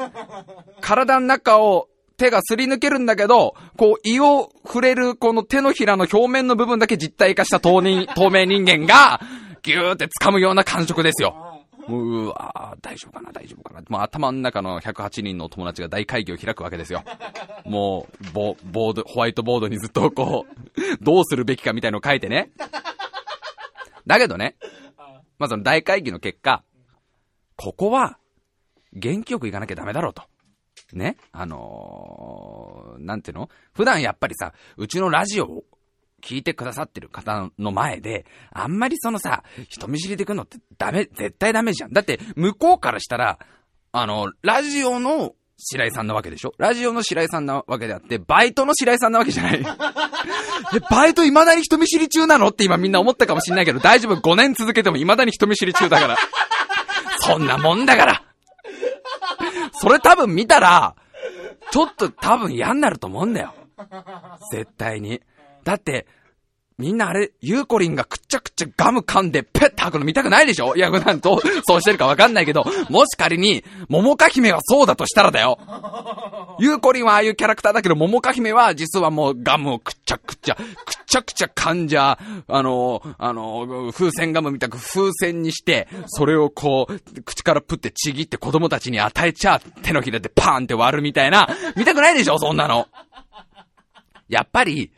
体の中を手がすり抜けるんだけど、こう胃を触れるこの手のひらの表面の部分だけ実体化した透明透明人間が、ギューって掴むような感触ですよ。うわ大丈夫かな、大丈夫かな。もう頭の中の108人の友達が大会議を開くわけですよ。[laughs] もう、ボ、ボード、ホワイトボードにずっとこう、[laughs] どうするべきかみたいのを書いてね。だけどね、まあ、その大会議の結果、ここは、元気よく行かなきゃダメだろうと。ねあのー、なんていうの？普段やっぱりさ、うちのラジオを聞いてくださってる方の前で、あんまりそのさ、人見知りでくんのってダメ、絶対ダメじゃん。だって、向こうからしたら、あの、ラジオの白井さんなわけでしょ？ラジオの白井さんなわけであって、バイトの白井さんなわけじゃない。[laughs] え、バイト未だに人見知り中なのって今みんな思ったかもしんないけど、大丈夫。5年続けても未だに人見知り中だから。[laughs] そんなもんだからそれ多分見たら、ちょっと多分嫌になると思うんだよ。絶対に。だって、みんなあれ、ゆうこりんがくっちゃくちゃガム噛んでペッて吐くの見たくないでしょ？いや、なんと、そうしてるかわかんないけど、もし仮に、桃花姫はそうだとしたらだよ。ゆうこりんはああいうキャラクターだけど、桃花姫は実はもうガムをくっちゃくちゃ、くっちゃくちゃ噛んじゃ、あの、あの、風船ガムみたく風船にして、それをこう、口からプってちぎって子供たちに与えちゃ、手のひらでパーンって割るみたいな、見たくないでしょ？そんなの。やっぱり、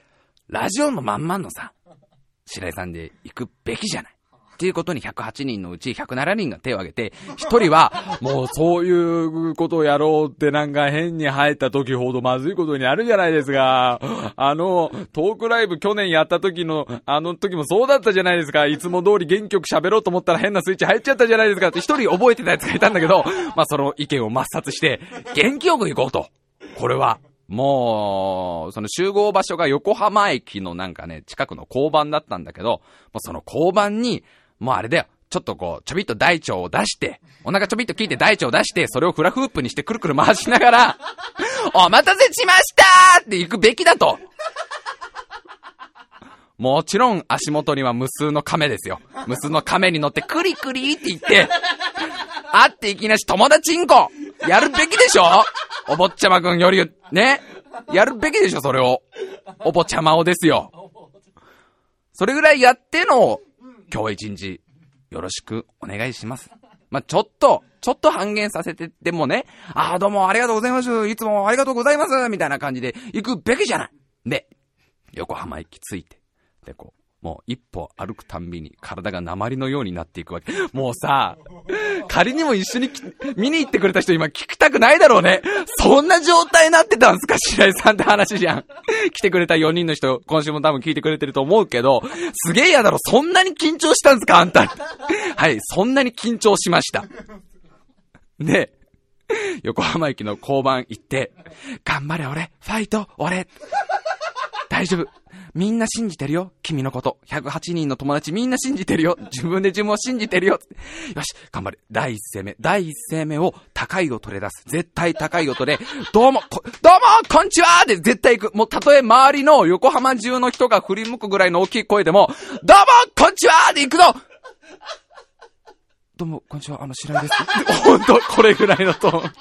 ラジオのまんまのさ、白井さんで行くべきじゃない。っていうことに108人のうち107人が手を挙げて、一人は、もうそういうことをやろうってなんか変に入った時ほどまずいことになるじゃないですか。あの、トークライブ去年やった時の、あの時もそうだったじゃないですか。いつも通り原曲喋ろうと思ったら変なスイッチ入っちゃったじゃないですかって一人覚えてたやつがいたんだけど、まあその意見を抹殺して、元気よく行こうと。これは、もう、その集合場所が横浜駅のなんかね、近くの交番だったんだけど、もうその交番に、もうあれだよ、ちょっとこう、ちょびっと大腸を出して、お腹ちょびっと聞いて大腸を出して、それをフラフープにしてくるくる回しながら、[laughs] お待たせしましたーって行くべきだと。もちろん足元には無数の亀ですよ。無数の亀に乗ってクリクリって言って、会っていきなし友達んこやるべきでしょ？お坊ちゃまくんより、ね？やるべきでしょ、それを。お坊ちゃまをですよ。それぐらいやっての、今日一日、よろしくお願いします。まあ、ちょっと、ちょっと半減させてでもね、ああ、どうもありがとうございます。いつもありがとうございます。みたいな感じで行くべきじゃない。で、横浜駅着いて、で、こう、もう一歩歩くたんびに体が鉛のようになっていくわけ。もうさ、仮にも一緒に見に行ってくれた人今聞きたくないだろうね。そんな状態になってたんすか白井さんって話じゃん。[laughs] 来てくれた4人の人、今週も多分聞いてくれてると思うけど、すげえ嫌だろ。そんなに緊張したんすかあんた。はい、そんなに緊張しました。で、横浜駅の交番行って、頑張れ俺、ファイト、俺。大丈夫。みんな信じてるよ。君のこと。108人の友達みんな信じてるよ。自分で自分を信じてるよ。よし、頑張れ。第一声目。第一声目を高い音で出す。絶対高い音で、どうも、どうも、こんちはで絶対行く。もうたとえ周りの横浜中の人が振り向くぐらいの大きい声でも、どうも、こんちはで行くのどうも、こんにちは。あの、白井です。ほんと、これぐらいのトーン。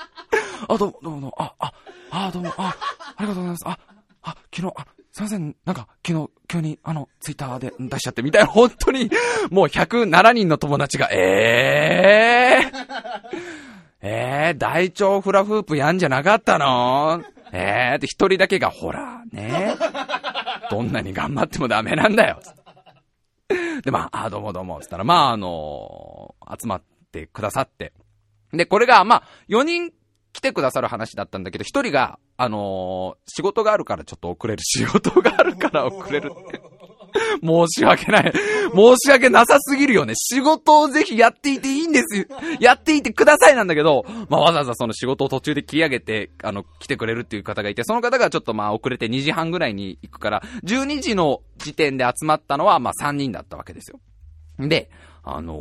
あ、どうも、どうも、あ、あ、あ、どうも、あ、ありがとうございます。あ、あ、昨日、あ、すいません、なんか、昨日、急に、あの、ツイッターで出しちゃってみたいな、[laughs] 本当に、もう107人の友達が、ええー、[laughs] えー、大腸フラフープやんじゃなかったの？ええー、って一人だけが、ほら、ね。どんなに頑張ってもダメなんだよ。で、まあ、あ、どうもどうも、つったら、まあ、あのー、集まってくださって。で、これが、まあ、4人てくださる話だったんだけど、一人が、あのー、仕事があるからちょっと遅れる。仕事があるから遅れるって。[laughs] 申し訳ない。申し訳なさすぎるよね。仕事をぜひやっていていいんですよ。やっていてくださいなんだけど、まあ、わざわざその仕事を途中で切り上げて、あの、来てくれるっていう方がいて、その方がちょっとまあ遅れて2時半ぐらいに行くから、12時の時点で集まったのはまあ3人だったわけですよ。で、あのー、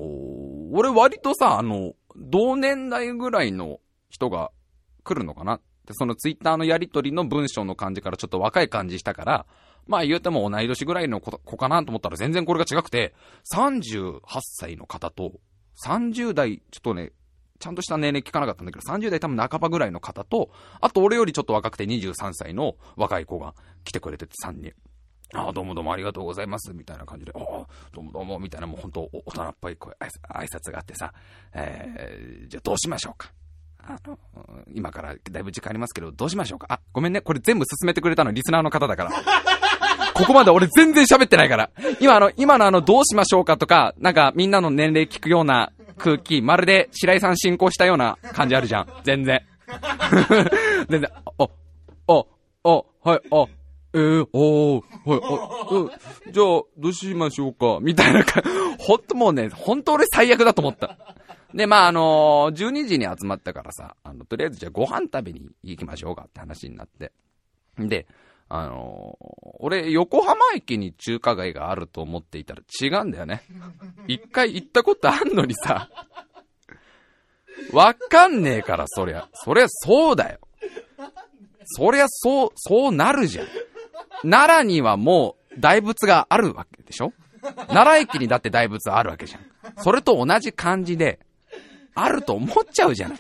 俺割とさ、あの、同年代ぐらいの人が来るのかなで、そのツイッターのやりとりの文章の感じからちょっと若い感じしたから、まあ言うても同い年ぐらいの子かなと思ったら全然これが違くて、38歳の方と、30代、ちょっとね、ちゃんとした年齢聞かなかったんだけど、30代多分半ばぐらいの方と、あと俺よりちょっと若くて23歳の若い子が来てくれてて3人。ああ、どうもどうもありがとうございます、みたいな感じで、ああ、どうもどうも、みたいなもう本当大人っぽい声、挨拶があってさ、えー、じゃあどうしましょうか。あの、今からだいぶ時間ありますけど、どうしましょうか？あ、ごめんね。これ全部進めてくれたのリスナーの方だから。[laughs] ここまで俺全然喋ってないから。今あの、今のあの、どうしましょうかとか、なんかみんなの年齢聞くような空気、まるで白井さん進行したような感じあるじゃん。全然。[laughs] 全然、あ、あ、あ、はい、あ、えー、おー、はい、あ、うん、じゃあ、どうしましょうか？みたいなか、ほんともうね、ほんと俺最悪だと思った。で、まあ、あのー、12時に集まったからさ、あの、とりあえずじゃあご飯食べに行きましょうかって話になって。で、あのー、俺、横浜駅に中華街があると思っていたら違うんだよね。一回行ったことあんのにさ、わかんねえから、そりゃ。そりゃそうだよ。そりゃそう、そうなるじゃん。奈良にはもう大仏があるわけでしょ？奈良駅にだって大仏あるわけじゃん。それと同じ感じで、あると思っちゃうじゃない。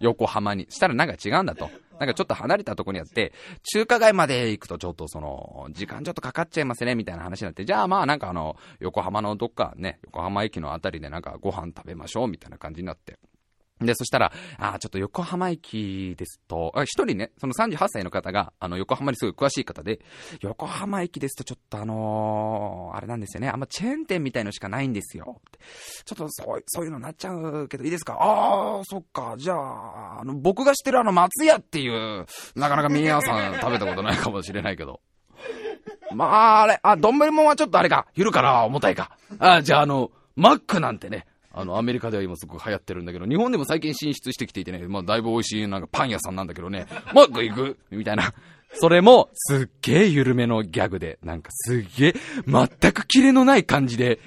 横浜に。したらなんか違うんだと。なんかちょっと離れたとこにあって、中華街まで行くとちょっとその、時間ちょっとかかっちゃいますね、みたいな話になって、じゃあまあなんかあの、横浜のどっかね、横浜駅のあたりでなんかご飯食べましょう、みたいな感じになって。で、そしたら、あちょっと横浜駅ですと、一人ね、その38歳の方が、あの、横浜にすごい詳しい方で、横浜駅ですとちょっとあのー、あれなんですよね、あんまチェーン店みたいのしかないんですよ。ちょっとそう、そういうのなっちゃうけどいいですか？ああ、そっか、じゃあ、あの、僕が知ってるあの、松屋っていう、なかなか皆さん食べたことないかもしれないけど。まあ、あれ、あ、丼もんはちょっとあれか、ゆるから重たいか。あ、じゃああの、マックなんてね、あの、アメリカでは今すごく流行ってるんだけど、日本でも最近進出してきていてね、まあ、だいぶ美味しいなんかパン屋さんなんだけどね、マック行くみたいな。[laughs] それも、すっげえ緩めのギャグで、なんかすっげえ、全くキレのない感じで、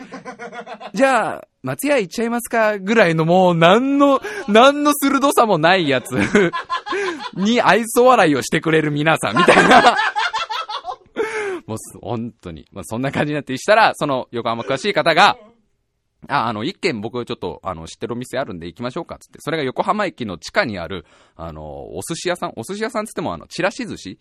じゃあ、松屋行っちゃいますかぐらいのもう、なんの、なんの鋭さもないやつ [laughs] に愛想笑いをしてくれる皆さん、みたいな。[laughs] もう、本当に。まあ、そんな感じになってしたら、その横浜詳しい方が、あ、あの、一軒僕ちょっと、あの、知ってるお店あるんで行きましょうかつって、それが横浜駅の地下にある、あの、お寿司屋さん、お寿司屋さんつっても、あの、ちらし寿司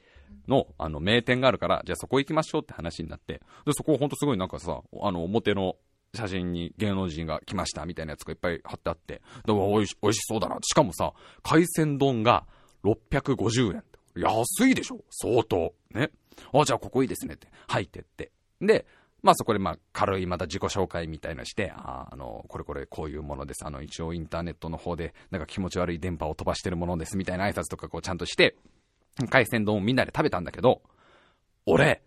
の、あの、名店があるから、じゃあそこ行きましょうって話になって、で、そこほんとすごいなんかさ、あの、表の写真に芸能人が来ましたみたいなやつがいっぱい貼ってあって、でも美味し、美味しそうだな。しかもさ、海鮮丼が650円。安いでしょ？相当。ね。あ、じゃあここいいですねって入ってって。で、まあそこでまあ軽いまた自己紹介みたいなして、ああの、これこれこういうものです。あの、一応インターネットの方でなんか気持ち悪い電波を飛ばしてるものですみたいな挨拶とかこうちゃんとして、海鮮丼をみんなで食べたんだけど、俺、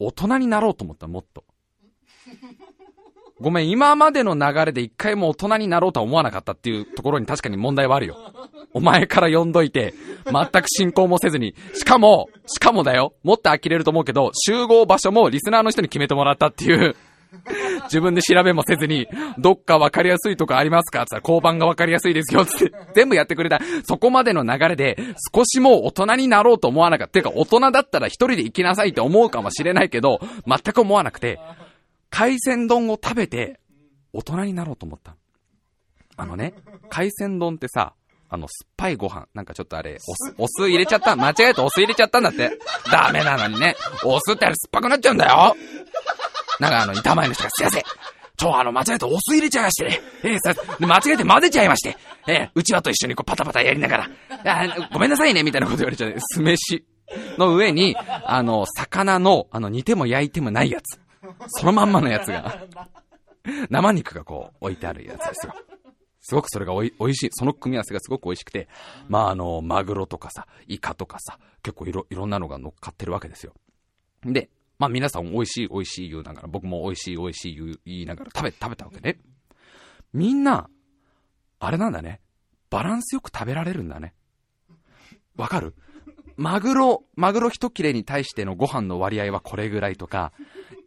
大人になろうと思ったもっと。ごめん、今までの流れで一回も大人になろうとは思わなかったっていうところに確かに問題はあるよ。お前から呼んどいて、全く進行もせずに、しかも、しかもだよ、もっと呆れると思うけど、集合場所もリスナーの人に決めてもらったっていう、自分で調べもせずに、どっかわかりやすいとこありますか？つったら、交番がわかりやすいですよ、つって、全部やってくれた。そこまでの流れで、少しも大人になろうと思わなかった。ていうか、大人だったら一人で行きなさいって思うかもしれないけど、全く思わなくて、海鮮丼を食べて、大人になろうと思った。あのね、海鮮丼ってさ、あの、酸っぱいご飯。なんかちょっとあれ、お酢、お酢入れちゃった。間違えてお酢入れちゃったんだって。ダメなのにね。お酢ってあれ酸っぱくなっちゃうんだよ。なんかあの、板前の人がすいません。ちょ、あの、間違えてお酢入れちゃいましてね。えー、さ、間違えて混ぜちゃいまして。えー、うちわと一緒にこうパタパタやりながら。あごめんなさいね、みたいなこと言われちゃう。酢飯の上に、あの、魚の、あの、煮ても焼いてもないやつ。[laughs] そのまんまのやつが、[laughs] 生肉がこう置いてあるやつですよ。すごくそれがおい美味しい。その組み合わせがすごく美味しくて、まああの、マグロとかさ、イカとかさ、結構いろ、いろんなのが乗っかってるわけですよ。で、まあ皆さん美味しい美味しい言うながら、僕も美味しい美味しい言いながら食べ、食べたわけね。みんな、あれなんだね。バランスよく食べられるんだね。わかる？マグロ、マグロ一切れに対してのご飯の割合はこれぐらいとか、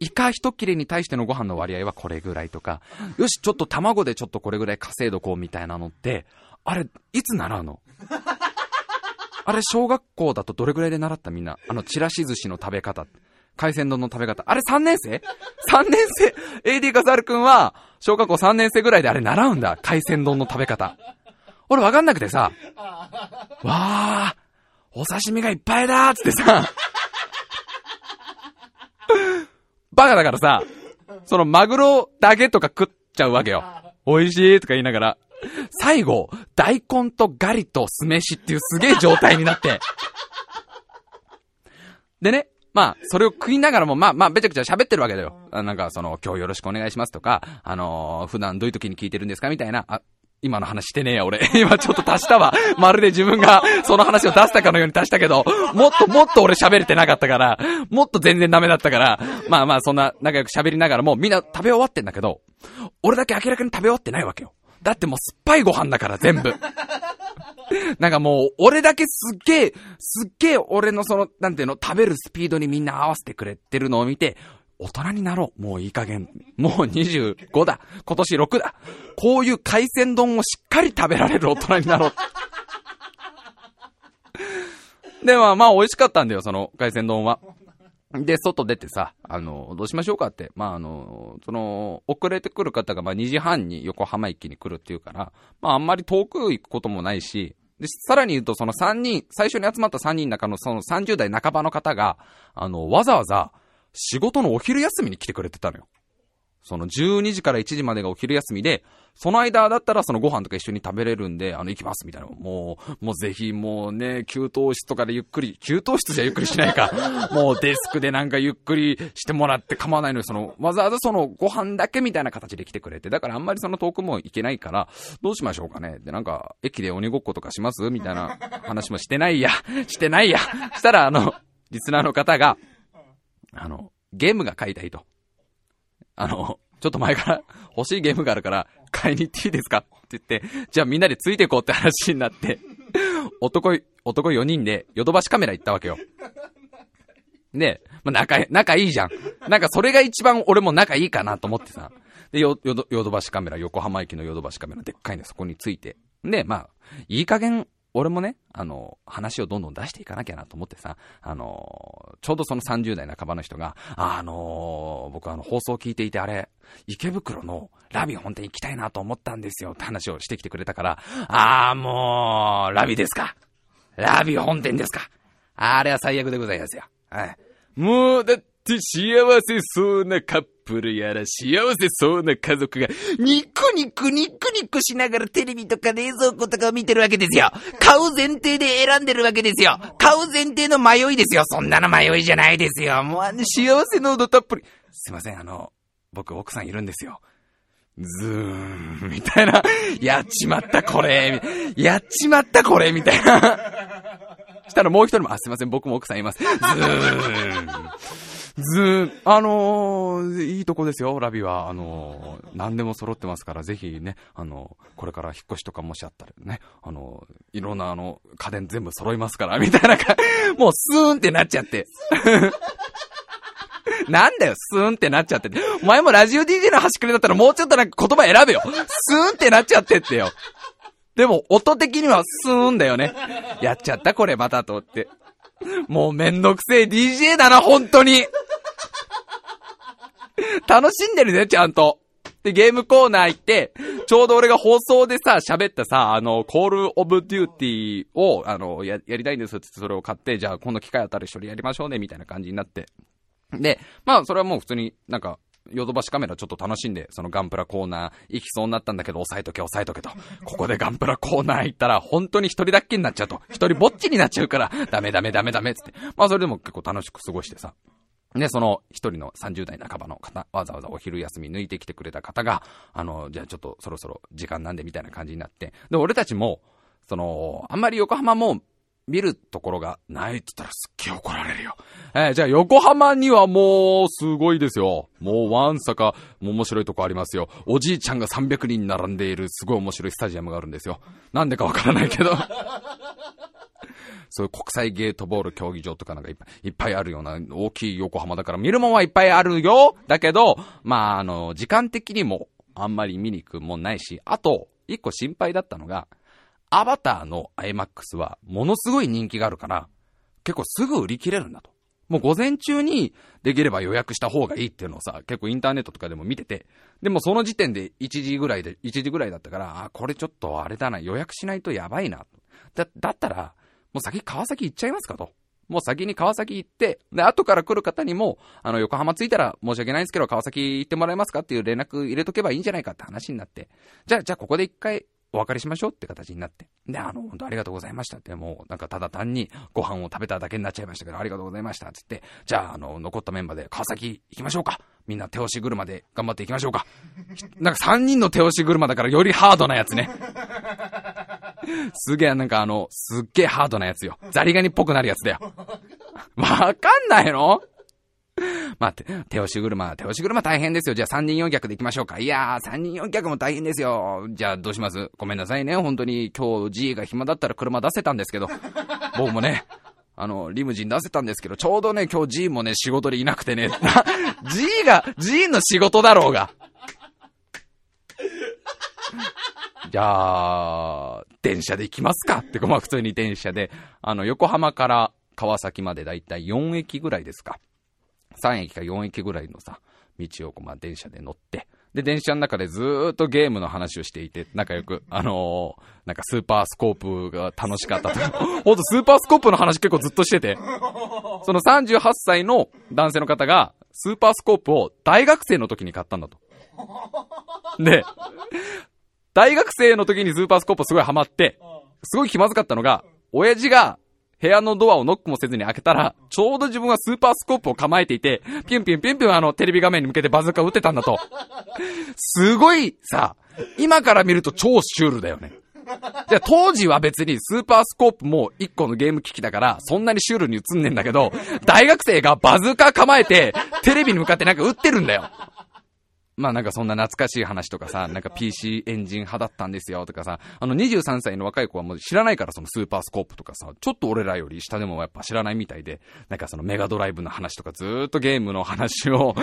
イカ一切れに対してのご飯の割合はこれぐらいとか、よし、ちょっと卵でちょっとこれぐらい稼いどこうみたいなのって、あれ、いつ習うの？あれ、小学校だとどれぐらいで習ったみんな？あの、ちらし寿司の食べ方。海鮮丼の食べ方。あれ3年生 ?3 年生 ?AD カザールくんは、小学校3年生ぐらいであれ習うんだ。海鮮丼の食べ方。俺わかんなくてさ、わー、お刺身がいっぱいだーつってさ、バカだからさ、そのマグロだけとか食っちゃうわけよ。美味しいとか言いながら。最後、大根とガリと酢飯っていうすげえ状態になって。でね、まあ、それを食いながらも、まあまあ、べちゃくちゃ喋ってるわけだよ。なんか、その、今日よろしくお願いしますとか、あのー、普段どういう時に聞いてるんですかみたいな、あ、今の話してねえや、俺。[laughs] 今ちょっと足したわ。まるで自分がその話を出したかのように足したけど、もっともっと俺喋れてなかったから、もっと全然ダメだったから、まあまあそんな仲良く喋りながらもみんな食べ終わってんだけど、俺だけ明らかに食べ終わってないわけよ。だってもう酸っぱいご飯だから全部。なんかもう、俺だけすっげえ、すっげえ俺のその、なんていうの、食べるスピードにみんな合わせてくれてるのを見て、大人になろう。もういい加減。もう25だ。今年6だ。こういう海鮮丼をしっかり食べられる大人になろう。で、まあまあ美味しかったんだよ、その海鮮丼は。で、外出てさ、あの、どうしましょうかって。まあ、あの、その、遅れてくる方が、まあ、2時半に横浜駅に来るっていうから、まあ、あんまり遠く行くこともないし、で、さらに言うと、その3人、最初に集まった3人の中のその30代半ばの方が、あの、わざわざ、仕事のお昼休みに来てくれてたのよ。その12時から1時までがお昼休みで、その間だったらそのご飯とか一緒に食べれるんで、あの、行きますみたいな。もう、もうぜひもうね、給湯室とかでゆっくり、給湯室じゃゆっくりしないか。[laughs] もうデスクでなんかゆっくりしてもらって構わないのに、その、わざわざそのご飯だけみたいな形で来てくれて、だからあんまりその遠くも行けないから、どうしましょうかね。で、なんか、駅で鬼ごっことかします？みたいな話もしてないや。[laughs] してないや。したらあの、リスナーの方が、あの、ゲームが買いたいと。あの、ちょっと前から欲しいゲームがあるから買いに行っていいですかって言って、じゃあみんなでついていこうって話になって、男、男4人でヨドバシカメラ行ったわけよ。で、まあ、仲、仲いいじゃん。なんかそれが一番俺も仲いいかなと思ってさ。で、ヨド、ヨドバシカメラ、横浜駅のヨドバシカメラ、でっかいね、そこについて。で、まあ、いい加減俺もね、あの、話をどんどん出していかなきゃなと思ってさ、あの、ちょうどその30代半ばの人が、あ、の、僕あの、放送を聞いていてあれ、池袋のラビ本店行きたいなと思ったんですよって話をしてきてくれたから、ああ、もう、ラビですかラビ本店ですかあれは最悪でございますよ。はい。もう、だって幸せそうなカップルやら幸せそうな家族が、ニクニクニクニクしながらテレビとか冷蔵庫とかを見てるわけですよ。買う前提で選んでるわけですよ。買う前提の迷いですよ。そんなの迷いじゃないですよ。もうあの幸せ濃度たっぷり。すいません、あの、僕奥さんいるんですよ。ズーン、みたいな。やっちまったこれ、やっちまったこれ、みたいな。したらもう一人も、あ、すいません、僕も奥さんいます。ズーン。ず、あのー、いいとこですよ、ラビは。あのー、何でも揃ってますから、ぜひね、あのー、これから引っ越しとかもしあったらね、あのいろんなあの、家電全部揃いますから、[laughs] みたいなもうスーンってなっちゃって。[laughs] なんだよ、スーンってなっちゃって。お前もラジオ DJ の端くれだったらもうちょっとなんか言葉選べよ。スーンってなっちゃってってよ。でも、音的にはスーンだよね。やっちゃった、これまたとって。[laughs] もうめんどくせえ DJ だな、本当に。楽しんでるね、ちゃんと。で、ゲームコーナー行って、ちょうど俺が放送でさ、喋ったさ、あの、コールオブデューティーを、あの、や、やりたいんですってそれを買って、じゃあこの機会あったら一緒にやりましょうね、みたいな感じになって。で、まあ、それはもう普通になんか、ヨドバシカメラちょっと楽しんで、そのガンプラコーナー行きそうになったんだけど、押さえとけ押さえとけと。ここでガンプラコーナー行ったら、本当に一人だっけになっちゃうと。一人ぼっちになっちゃうから、ダメダメダメダメつって。まあそれでも結構楽しく過ごしてさ。で、その一人の30代半ばの方、わざわざお昼休み抜いてきてくれた方が、あの、じゃあちょっとそろそろ時間なんでみたいな感じになって。で、俺たちも、その、あんまり横浜も見るところがないって言ったらすっげえ怒られるよ。えー、じゃあ横浜にはもう、すごいですよ。もうワンサか、も面白いとこありますよ。おじいちゃんが300人並んでいるすごい面白いスタジアムがあるんですよ。なんでかわからないけど。そういう国際ゲートボール競技場とかなんかいっぱいいっぱいあるような大きい横浜だから見るもんはいっぱいあるよだけど、まあ、あの、時間的にもあんまり見に行くもんないし、あと、一個心配だったのが、アバターの IMAX はものすごい人気があるから、結構すぐ売り切れるんだと。もう午前中にできれば予約した方がいいっていうのをさ、結構インターネットとかでも見てて、でもその時点で1時ぐらいで、1時ぐらいだったから、あ、これちょっとあれだな、予約しないとやばいな。だ、だったら、もう先川崎行っちゃいますかと。もう先に川崎行って、で、後から来る方にも、あの、横浜着いたら申し訳ないんですけど、川崎行ってもらえますかっていう連絡入れとけばいいんじゃないかって話になって、じゃあ、じゃあここで一回お別れしましょうって形になって。で、あの、本当ありがとうございましたって、もう、なんかただ単にご飯を食べただけになっちゃいましたけど、ありがとうございましたっつって、じゃあ、あの、残ったメンバーで川崎行きましょうか。みんな手押し車で頑張っていきましょうか。なんか3人の手押し車だからよりハードなやつね。すげえ、なんかあの、すっげえハードなやつよ。ザリガニっぽくなるやつだよ。わかんないの？[laughs] まあ、手手押し車、手押し車大変ですよ。じゃあ3人4脚で行きましょうか。いやー、3人4脚も大変ですよ。じゃあどうします？ごめんなさいね。本当に今日 G が暇だったら車出せたんですけど。僕もね、あの、リムジン出せたんですけど、ちょうどね、今日 G もね、仕事でいなくてね。[laughs] G が、G の仕事だろうが。じゃあ、電車で行きますか？って、ごまあ普通に電車で、あの、横浜から川崎までだいたい4駅ぐらいですか。3駅か4駅ぐらいのさ、道をこう、まあ電車で乗って、で、電車の中でずっとゲームの話をしていて、仲良く、あのー、なんかスーパースコープが楽しかったと。[laughs] ほんとスーパースコープの話結構ずっとしてて、その38歳の男性の方が、スーパースコープを大学生の時に買ったんだと。で、大学生の時にスーパースコープすごいハマって、すごい気まずかったのが、親父が部屋のドアをノックもせずに開けたら、ちょうど自分がスーパースコープを構えていて、ピュンピュンピュンピュンあのテレビ画面に向けてバズーカ撃ってたんだと。すごいさ、今から見ると超シュールだよね。じゃあ当時は別にスーパースコープも一個のゲーム機器だから、そんなにシュールに映んねんだけど、大学生がバズーカ構えて、テレビに向かってなんか撃ってるんだよ。まあなんかそんな懐かしい話とかさ、なんか PC エンジン派だったんですよとかさ、あの23歳の若い子はもう知らないからそのスーパースコープとかさ、ちょっと俺らより下でもやっぱ知らないみたいで、なんかそのメガドライブの話とかずーっとゲームの話を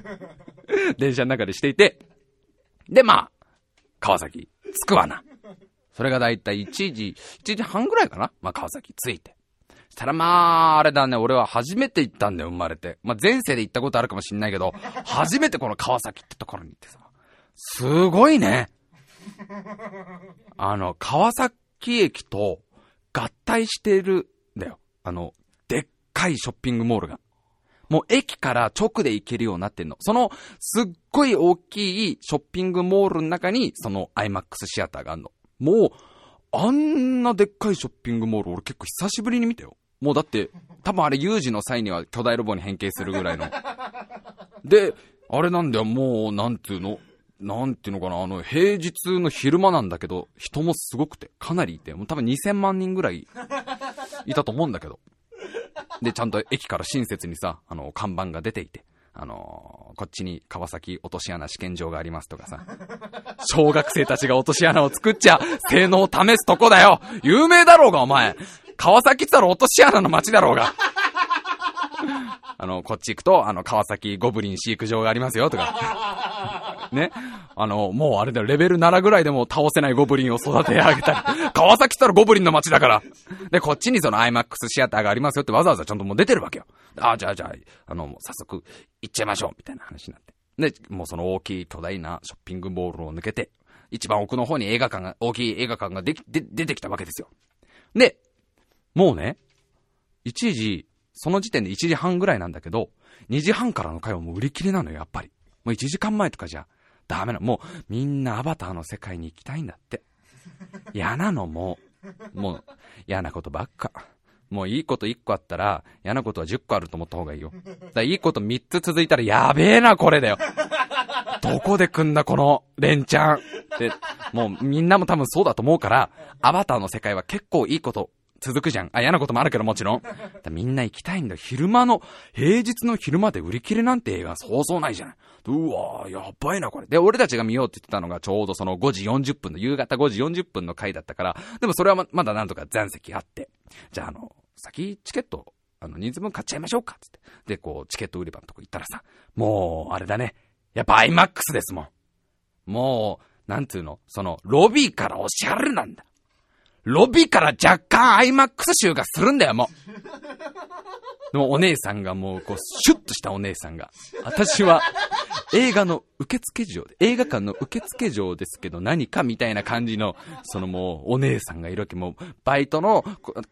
[laughs] 電車の中でしていて、でまあ、川崎、着くわな。それがだいたい1時、1時半ぐらいかなまあ川崎着いて。したらまあ、あれだね、俺は初めて行ったんだよ、生まれて。まあ前世で行ったことあるかもしんないけど、初めてこの川崎ってところに行ってさ、すごいね。[laughs] あの、川崎駅と合体してるんだよ。あの、でっかいショッピングモールが。もう駅から直で行けるようになってんの。その、すっごい大きいショッピングモールの中に、その IMAX シアターがあるの。もう、あんなでっかいショッピングモール俺結構久しぶりに見たよ。もうだって、多分あれ有事の際には巨大ロボに変形するぐらいの。で、あれなんだよ、もう、なんていうのなんていうのかな、あの、平日の昼間なんだけど、人もすごくて、かなりいて、もう多分2000万人ぐらいいたと思うんだけど。で、ちゃんと駅から親切にさ、あの、看板が出ていて、あの、こっちに川崎落とし穴試験場がありますとかさ、小学生たちが落とし穴を作っちゃ、性能を試すとこだよ有名だろうが、お前川崎って言ったら落とし穴の街だろうが。[laughs] あの、こっち行くと、あの、川崎ゴブリン飼育場がありますよ、とか。[laughs] ね。あの、もうあれだよ、レベル7ぐらいでも倒せないゴブリンを育て上げたり。川崎ったらゴブリンの街だから。で、こっちにその IMAX シアターがありますよってわざわざちゃんともう出てるわけよ。ああ、じゃあじゃあ、あの、早速行っちゃいましょう、みたいな話になって。で、もうその大きい巨大なショッピングボールを抜けて、一番奥の方に映画館が、大きい映画館ができ、で、出てきたわけですよ。で、もうね、1時、その時点で1時半ぐらいなんだけど、2時半からの会はもう売り切れなのよ、やっぱり。もう1時間前とかじゃダメなの。もうみんなアバターの世界に行きたいんだって。嫌なのもう、もう嫌なことばっか。もういいこと1個あったら、嫌なことは10個あると思った方がいいよ。だからいいこと3つ続いたら、やべえな、これだよ。どこで来んだ、この、レンチャン。で、もうみんなも多分そうだと思うから、アバターの世界は結構いいこと続くじゃん。あ、嫌なこともあるけどもちろん。[laughs] みんな行きたいんだよ。昼間の、平日の昼間で売り切れなんて映画そうそうないじゃない。うわー、やばいな、これ。で、俺たちが見ようって言ってたのがちょうどその5時40分の、夕方5時40分の回だったから、でもそれはままだなんとか残席あって。じゃあ、あの、先チケット、あの、人数分買っちゃいましょうか、つって。で、こう、チケット売り場のとこ行ったらさ、もう、あれだね。やっぱ IMAX ですもん。もう、なんつうの、その、ロビーからおしゃれなんだ。ロビーから若干アイマックス臭がするんだよ、もう。[laughs] でもお姉さんがもう、こう、シュッとしたお姉さんが。私は、映画の受付嬢で、映画館の受付嬢ですけど何かみたいな感じの、そのもう、お姉さんがいるわけ。もう、バイトの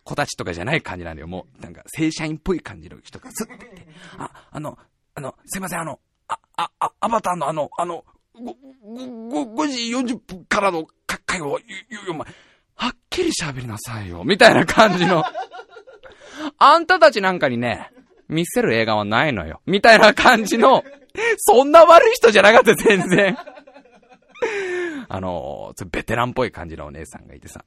子たちとかじゃない感じなんだよ。もう、なんか、正社員っぽい感じの人がスッていて、あ、あの、あの、すいません、あの、あ、あ、あ、アバターのあの、あの、5、5時40分からの会を、ゆ、ゆ、お前、はっきり喋りなさいよ、みたいな感じの。あんたたちなんかにね、見せる映画はないのよ。みたいな感じの、そんな悪い人じゃなかった、全然。あの、ベテランっぽい感じのお姉さんがいてさ。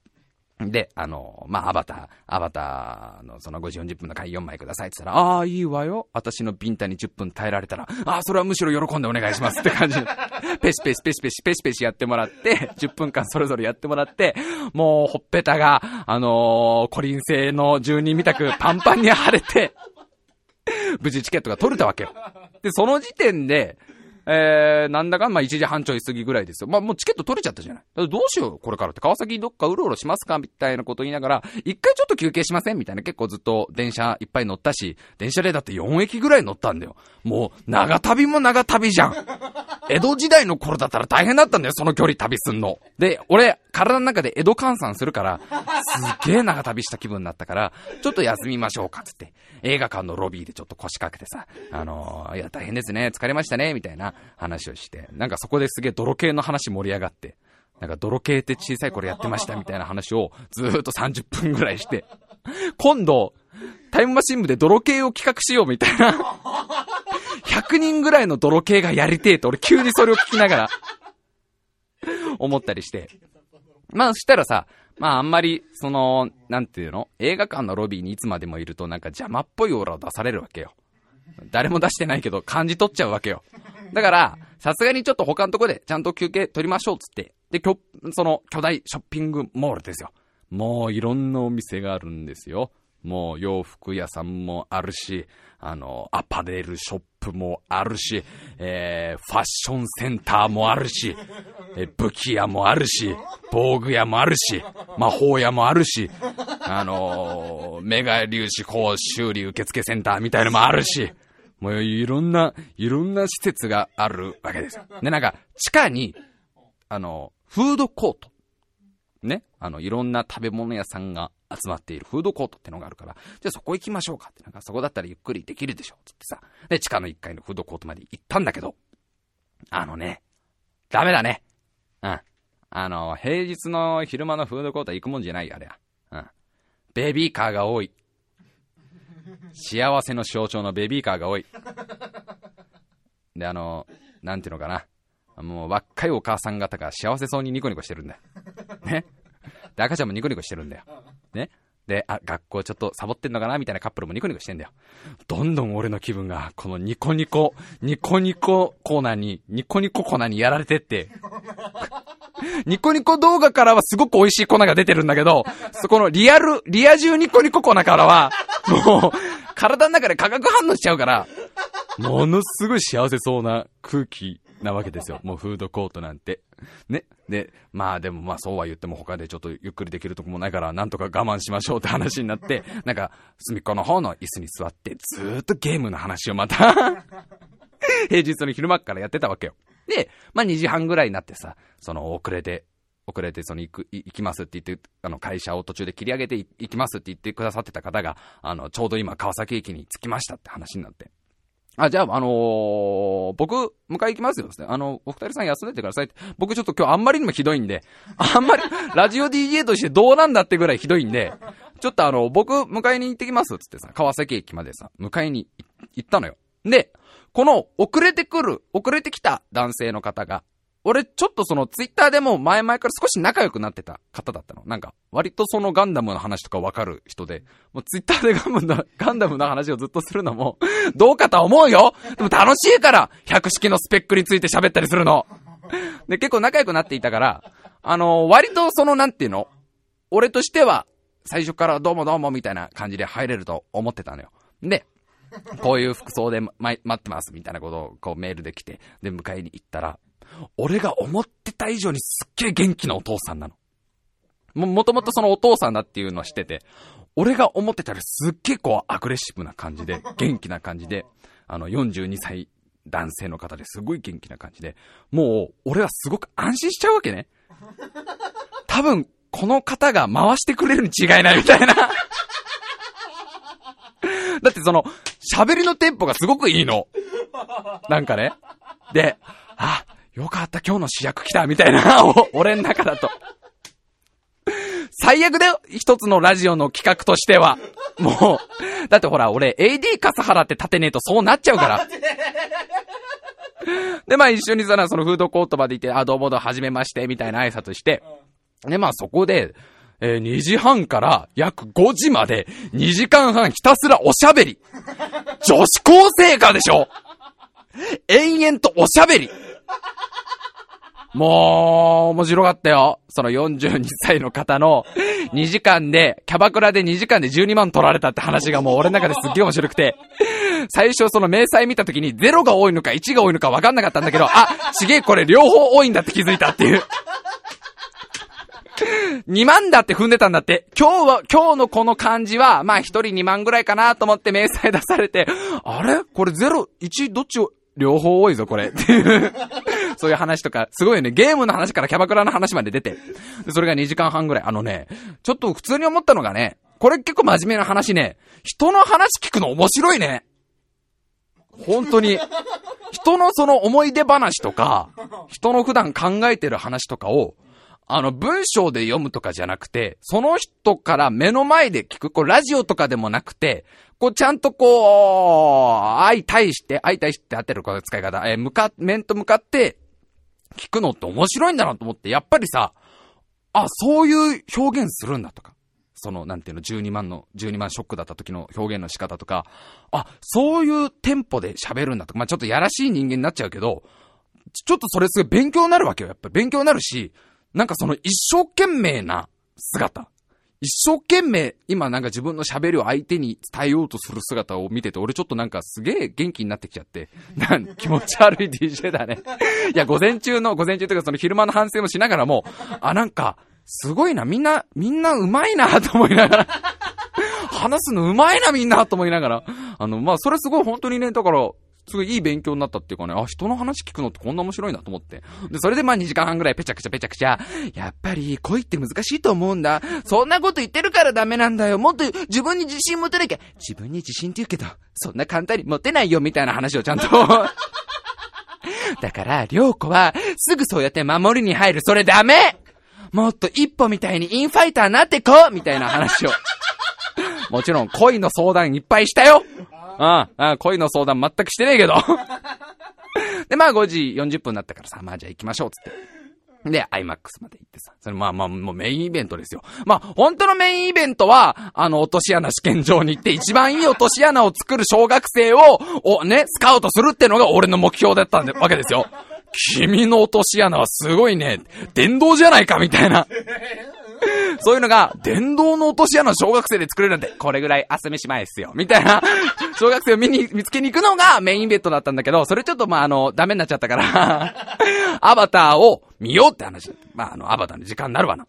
で、あの、まあ、アバター、アバターのその5時40分の回4枚くださいって言ったら、ああ、いいわよ。私のビンタに10分耐えられたら、ああ、それはむしろ喜んでお願いしますって感じ、[laughs] ペシペシペシペシペシペシやってもらって、10分間それぞれやってもらって、もう、ほっぺたが、あのー、コリン星の住人みたくパンパンに腫れて、無事チケットが取れたわけよ。で、その時点で、えー、なんだかん、まあ、1時半ちょい過ぎぐらいですよ。まあ、もうチケット取れちゃったじゃない。どうしよう、これからって。川崎どっかうろうろしますかみたいなこと言いながら、一回ちょっと休憩しませんみたいな。結構ずっと電車いっぱい乗ったし、電車でだって4駅ぐらい乗ったんだよ。もう、長旅も長旅じゃん。江戸時代の頃だったら大変だったんだよ、その距離旅すんの。で、俺、体の中で江戸換算するから、すっげえ長旅した気分になったから、ちょっと休みましょうか、つって。映画館のロビーでちょっと腰掛けてさ、あのー、いや、大変ですね、疲れましたね、みたいな話をして、なんかそこですげえ泥系の話盛り上がって、なんか泥系って小さい頃やってましたみたいな話をずーっと30分ぐらいして、今度、タイムマシン部で泥系を企画しようみたいな。100人ぐらいの泥系がやりてえと俺急にそれを聞きながら思ったりして。まあ、したらさ、まああんまり、その、なんていうの？映画館のロビーにいつまでもいるとなんか邪魔っぽいオーラを出されるわけよ。誰も出してないけど感じ取っちゃうわけよ。だから、さすがにちょっと他のとこでちゃんと休憩取りましょうっつって。で、きょ、その巨大ショッピングモールですよ。もういろんなお店があるんですよ。もう洋服屋さんもあるし、あの、アパレルショップもあるし、えー、ファッションセンターもあるし、え武器屋もあるし、防具屋もあるし、魔法屋もあるし、あのー、メガ粒子講修理受付センターみたいのもあるし、もういろんな、いろんな施設があるわけです。で、なんか、地下に、あの、フードコート。ね？あの、いろんな食べ物屋さんが集まっているフードコートってのがあるから、じゃあそこ行きましょうかって、なんかそこだったらゆっくりできるでしょ、つってさ。で、地下の1階のフードコートまで行ったんだけど、あのね、ダメだね。うん。あの、平日の昼間のフードコートは行くもんじゃないよ、あれは。うん。ベビーカーが多い。幸せの象徴のベビーカーが多い。で、あの、なんていうのかな。もう若いお母さん方が幸せそうにニコニコしてるんだ。ね。で、赤ちゃんもニコニコしてるんだよ。ね。で、あ、学校ちょっとサボってんのかな？みたいなカップルもニコニコしてんだよ。どんどん俺の気分が、このニコニコ、ニコニココーナーに、ニコニコ粉にやられてって、ニコニコ動画からはすごく美味しい粉が出てるんだけど、そこのリアル、リア充ニコニコ粉からは、もう、体の中で化学反応しちゃうから、ものすごい幸せそうな空気なわけですよ。もうフードコートなんて。ね。で、まあでもまあそうは言っても他でちょっとゆっくりできるとこもないから、なんとか我慢しましょうって話になって、なんか、隅っこの方の椅子に座って、ずーっとゲームの話をまた [laughs] 平日の昼間からやってたわけよ。で、まあ2時半ぐらいになってさ、その遅れて、遅れてその行く、行きますって言って、あの会社を途中で切り上げて行きますって言ってくださってた方が、あの、ちょうど今川崎駅に着きましたって話になって。あ、じゃあ、あのー、僕、迎え行きますよね。あの、お二人さん休んでてくださいって。僕ちょっと今日あんまりにもひどいんで、あんまり、ラジオ DJ としてどうなんだってぐらいひどいんで、ちょっとあの、僕、迎えに行ってきますつってさ、川崎駅までさ、迎えに行ったのよ。で、この、遅れてくる、遅れてきた男性の方が、俺、ちょっとその、ツイッターでも前々から少し仲良くなってた方だったの。なんか、割とそのガンダムの話とかわかる人で、もうツイッターでガンダムの、[laughs] ガンダムの話をずっとするのも、どうかと思うよでも楽しいから百式のスペックについて喋ったりするので、結構仲良くなっていたから、あの割とその、なんていうの？俺としては、最初からどうもどうもみたいな感じで入れると思ってたのよ。で、こういう服装で、ま、待ってますみたいなことをこうメールで来て、で、迎えに行ったら、俺が思ってた以上にすっげえ元気なお父さんなの。も、もともとそのお父さんだっていうのを知ってて、俺が思ってたらすっげえこうアグレッシブな感じで、[laughs] 元気な感じで、あの42歳男性の方ですごい元気な感じで、もう俺はすごく安心しちゃうわけね。多分、この方が回してくれるに違いないみたいな。[laughs] だってその、喋りのテンポがすごくいいの。なんかね。で、あ、よかった、今日の主役来た、みたいな、[laughs] 俺の中だと。最悪だよ一つのラジオの企画としては。もう、だってほら、俺、AD 笠原って立てねえとそうなっちゃうから。で、まあ一緒にさ、そのフードコートまで行って、あ、どうもどう、はじめまして、みたいな挨拶して。で、まあそこで、えー、2時半から約5時まで2時間半ひたすらおしゃべり。女子高生かでしょ延々とおしゃべり。[laughs] もう、面白かったよ。その42歳の方の2時間で、キャバクラで2時間で12万取られたって話がもう俺の中ですっげえ面白くて。最初その明細見た時に0が多いのか1が多いのか分かんなかったんだけど、あ、ちげえこれ両方多いんだって気づいたっていう。2万だって踏んでたんだって。今日は、今日のこの感じは、まあ1人2万ぐらいかなと思って明細出されて、あれ？これ0、1どっちを、両方多いぞこれ。っていうそういう話とか、すごいよね。ゲームの話からキャバクラの話まで出て。で、それが2時間半ぐらい。あのね、ちょっと普通に思ったのがね、これ結構真面目な話ね、人の話聞くの面白いね。本当に。人のその思い出話とか、人の普段考えてる話とかを、あの、文章で読むとかじゃなくて、その人から目の前で聞く、こう、ラジオとかでもなくて、こう、ちゃんとこう、相対して、相対して当てるこの使い方、え向か、面と向かって、聞くのって面白いんだなと思って、やっぱりさ、あ、そういう表現するんだとか。その、なんていうの、12万の、12万ショックだった時の表現の仕方とか、あ、そういうテンポで喋るんだとか、まあちょっとやらしい人間になっちゃうけど、ちょっとそれすごい勉強になるわけよ。やっぱり勉強になるし、なんかその一生懸命な姿。一生懸命、今なんか自分の喋りを相手に伝えようとする姿を見てて、俺ちょっとなんかすげえ元気になってきちゃって、なん気持ち悪い DJ だね。[laughs] いや、午前中の、午前中というかその昼間の反省もしながらも、あ、なんか、すごいな、みんな、みんなうまいなと思いながら話すのうまいなみんなと思いながら。あの、まあ、それすごい本当にね、だから、すごいいい勉強になったっていうかね、あ、人の話聞くのってこんな面白いなと思って。で、それでまあ2時間半ぐらいペチャクチャペチャクチャ、やっぱり恋って難しいと思うんだ。そんなこと言ってるからダメなんだよ。もっと自分に自信持てなきゃ。自分に自信って言うけど、そんな簡単に持てないよみたいな話をちゃんとだから、りょうこは、すぐそうやって守りに入る。それダメもっと一歩みたいにインファイターになってこうみたいな話を。もちろん恋の相談いっぱいしたよああ、恋の相談全くしてねえけど。[laughs] で、まあ5時40分になったからさ、まあじゃあ行きましょう、つって。で、IMAX まで行ってさ。それまあまあ、もうメインイベントですよ。まあ、本当のメインイベントは、あの、落とし穴試験場に行って、一番いい落とし穴を作る小学生を、お、ね、スカウトするってのが俺の目標だったわけですよ。[laughs] 君の落とし穴はすごいね、電動じゃないかみたいな。[laughs] そういうのが、電動の落とし穴小学生で作れるなんて、これぐらい朝飯前っすよ。みたいな、[laughs] 小学生を見に、見つけに行くのがメインベッドだったんだけど、それちょっとまあ、あの、ダメになっちゃったから [laughs] アバターを見ようって話。まあ、あの、アバターの時間になるわな。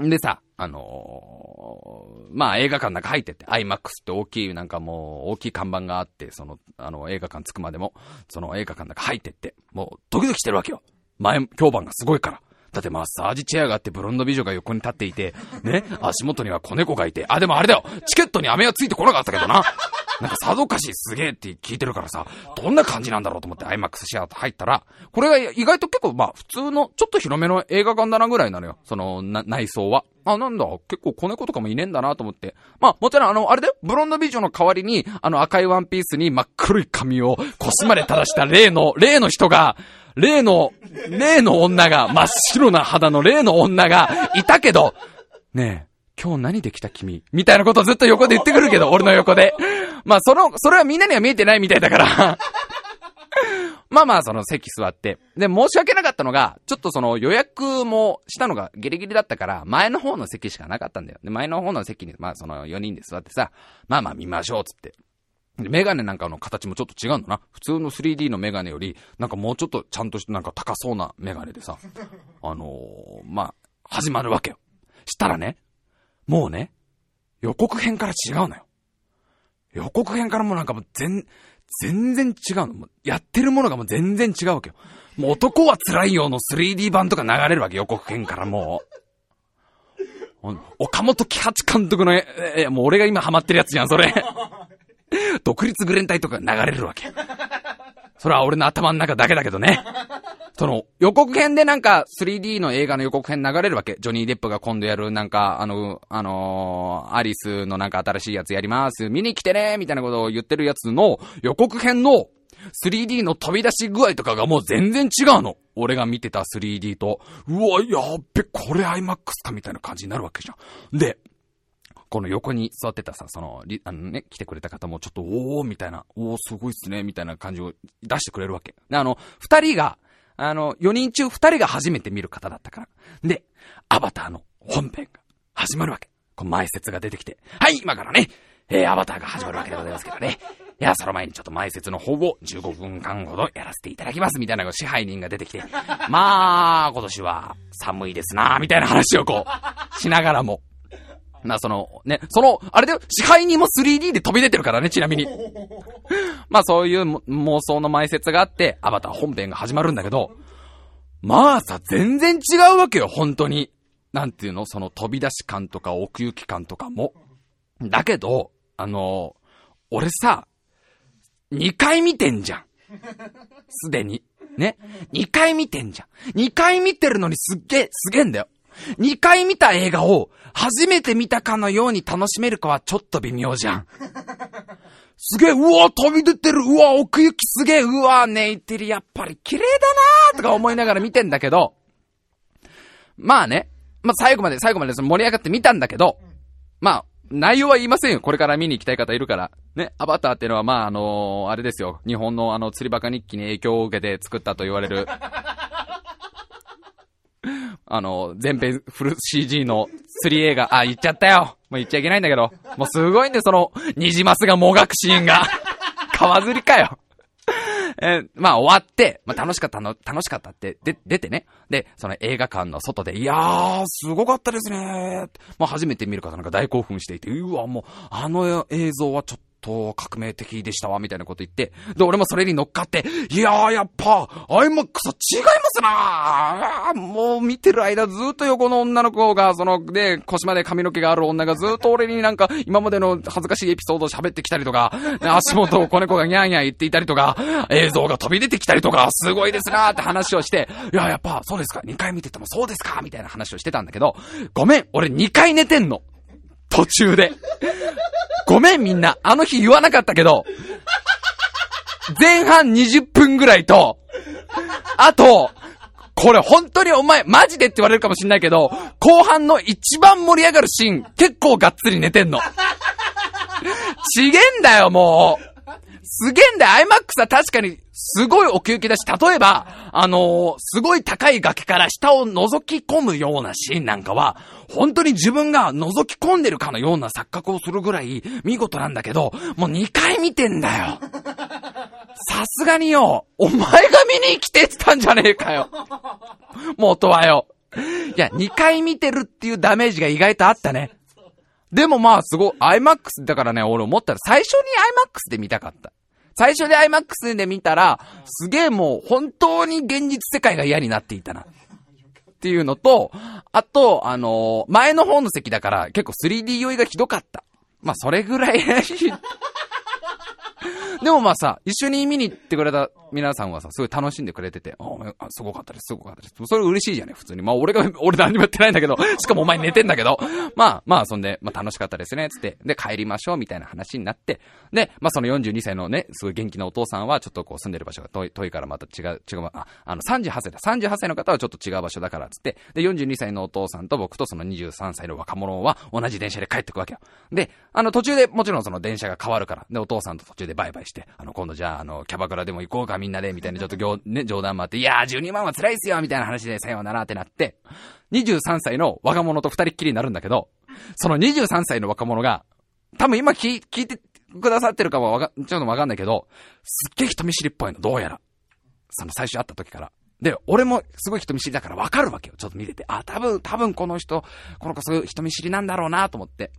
んでさ、あのー、まあ映画館の中入ってって、IMAX って大きい、なんかもう大きい看板があって、その、あの映画館着くまでも、その映画館の中入ってって、もうドキドキしてるわけよ。前、評判がすごいから。だってマッサージチェアがあってブロンド美女が横に立っていて、ね、足元には子猫がいて、あ、でもあれだよチケットに飴はついてこなかったけどな。なんかさぞかしすげえって聞いてるからさ、どんな感じなんだろうと思って IMAX シアター入ったら、これが意外と結構まあ普通のちょっと広めの映画館だなぐらいなのよ。その、な、内装は。あ、なんだ、結構子猫とかもいねえんだなと思って。まあ、もちろんあの、あれだよ、ブロンド美女の代わりに、あの赤いワンピースに真っ黒い髪を腰まで垂らした例の、[laughs] 例の人が、例の、例の女が、真っ白な肌の例の女がいたけど、ねえ、今日何できた君？みたいなことずっと横で言ってくるけど、俺の横で。まあ、その、それはみんなには見えてないみたいだから [laughs] まあまあ、その席座って。で、申し訳なかったのが、ちょっとその予約もしたのがギリギリだったから、前の方の席しかなかったんだよ。で、前の方の席に、まあその4人で座ってさ、まあまあ見ましょう、つって。でメガネなんかの形もちょっと違うのな。普通の 3D のメガネより、なんかもうちょっとちゃんとしてなんか高そうなメガネでさ、[laughs] あのー、まあ、始まるわけよ。したらね、もうね、予告編から違うのよ。予告編からもなんかもう全、全然違うの。もうやってるものがもう全然違うわけよ。もう男は辛いよの 3D 版とか流れるわけ、予告編からもう。[laughs] 岡本喜八監督の、え、もう俺が今ハマってるやつじゃん、それ。[laughs] 独立グレン隊とか流れるわけ。それは俺の頭の中だけだけどね。[laughs] その、予告編でなんか 3D の映画の予告編流れるわけ。ジョニー・デップが今度やるなんか、あの、あのー、アリスのなんか新しいやつやります。見に来てねみたいなことを言ってるやつの予告編の 3D の飛び出し具合とかがもう全然違うの。俺が見てた 3D と、うわ、やっべ、これ IMAX かみたいな感じになるわけじゃん。で、この横に座ってたさ、その、あのね、来てくれた方もちょっと、おー、みたいな、おー、すごいっすね、みたいな感じを出してくれるわけ。で、あの、二人が、あの、4人中2人が初めて見る方だったから。で、アバターの本編が始まるわけ。この前説が出てきて、はい、今からね、えー、アバターが始まるわけでございますけどね。いや、その前にちょっと前説の方を15分間ほどやらせていただきますみたいな支配人が出てきて、まあ、今年は寒いですなみたいな話をこう、しながらも。まあその、ね、その、あれで支配人も 3D で飛び出てるからね、ちなみに。[laughs] まあそういう妄想の前説があって、アバター本編が始まるんだけど、まあさ、全然違うわけよ、本当に。なんていうのその飛び出し感とか奥行き感とかも。だけど、あの、俺さ、2回見てんじゃん。すでに。ね ?2 回見てんじゃん。2回見てるのにすっげえ、すげえんだよ。2回見た映画を初めて見たかのように楽しめるかはちょっと微妙じゃん。[laughs] すげえ、うわ、飛び出てる、うわ、奥行きすげえ、うわ、ネイテリやっぱり綺麗だなーとか思いながら見てんだけど、まあね、まあ最後まで、最後まで盛り上がって見たんだけど、まあ、内容は言いませんよ。これから見に行きたい方いるから。ね、アバターっていうのは、まあ、あのー、あれですよ。日本のあの、釣りバカ日記に影響を受けて作ったと言われる、[laughs] あの、全編フル CG の釣り映画、あ、言っちゃったよ。もう言っちゃいけないんだけど。もうすごいんで、その、ニジマスがもがくシーンが。[laughs] 川釣りかよ。えまあ終わって、まあ楽しかったの、楽しかったって、で、出てね。で、その映画館の外で、いやー、すごかったですねもう初めて見る方なんか大興奮していて、うわ、もう、あの映像はちょっとと、革命的でしたわ、みたいなこと言って、で、俺もそれに乗っかって、いやー、やっぱ、アイマックスは違いますなーもう見てる間ずっと横の女の子が、その、で、腰まで髪の毛がある女がずっと俺になんか、今までの恥ずかしいエピソードを喋ってきたりとか、足元を子猫がニャーニャー言っていたりとか、映像が飛び出てきたりとか、すごいですなーって話をして、いや、やっぱ、そうですか、2回見ててもそうですかみたいな話をしてたんだけど、ごめん、俺2回寝てんの。途中で。ごめんみんな、あの日言わなかったけど、前半20分ぐらいと、あと、これ本当にお前、マジでって言われるかもしんないけど、後半の一番盛り上がるシーン、結構がっつり寝てんの。[laughs] ちげんだよ、もう。すげえんだよ。IMAX は確かにすごい奥行きだし、例えば、あのー、すごい高い崖から下を覗き込むようなシーンなんかは、本当に自分が覗き込んでるかのような錯覚をするぐらい見事なんだけど、もう2回見てんだよ。[laughs] さすがによ、お前が見に来てってたんじゃねえかよ。元はよ。いや、2回見てるっていうダメージが意外とあったね。でもまあすごい、IMAX だからね、俺思ったら最初に IMAX で見たかった。最初で IMAX で見たら、すげえもう本当に現実世界が嫌になっていたな。っていうのと、あと、あのー、前の方の席だから結構 3D 酔いがひどかった。まあ、それぐらいでもまあさ、一緒に見に行ってくれた皆さんはさ、すごい楽しんでくれてて、あ、すごかったです、すごかったです。それ嬉しいじゃね、普通に。まあ俺が、[laughs] 俺何もやってないんだけど、しかもお前寝てんだけど、まあまあそんで、まあ楽しかったですね、つって、で帰りましょう、みたいな話になって、で、まあその42歳のね、すごい元気なお父さんは、ちょっとこう住んでる場所が遠い、遠いからまた違う、違う、あ、あの38歳だ。38歳の方はちょっと違う場所だから、つって、で、42歳のお父さんと僕とその23歳の若者は同じ電車で帰ってくわけよ。で、あの途中でもちろんその電車が変わるから、で、お父さんと途中でバイバイして、あの今度じゃあ、あの、キャバクラでも行こうかみんなで、みたいなちょっと行、ね、冗談もあって、いやー12万は辛いっすよみたいな話でさようならってなって、23歳の若者と二人っきりになるんだけど、その23歳の若者が、多分今聞聞いてくださってるかはわか、ちょっとわかんないけど、すっげえ人見知りっぽいの、どうやら。その最初会った時から。で、俺もすごい人見知りだからわかるわけよ。ちょっと見てて。あ、多分、多分この人、この子そういう人見知りなんだろうなと思って。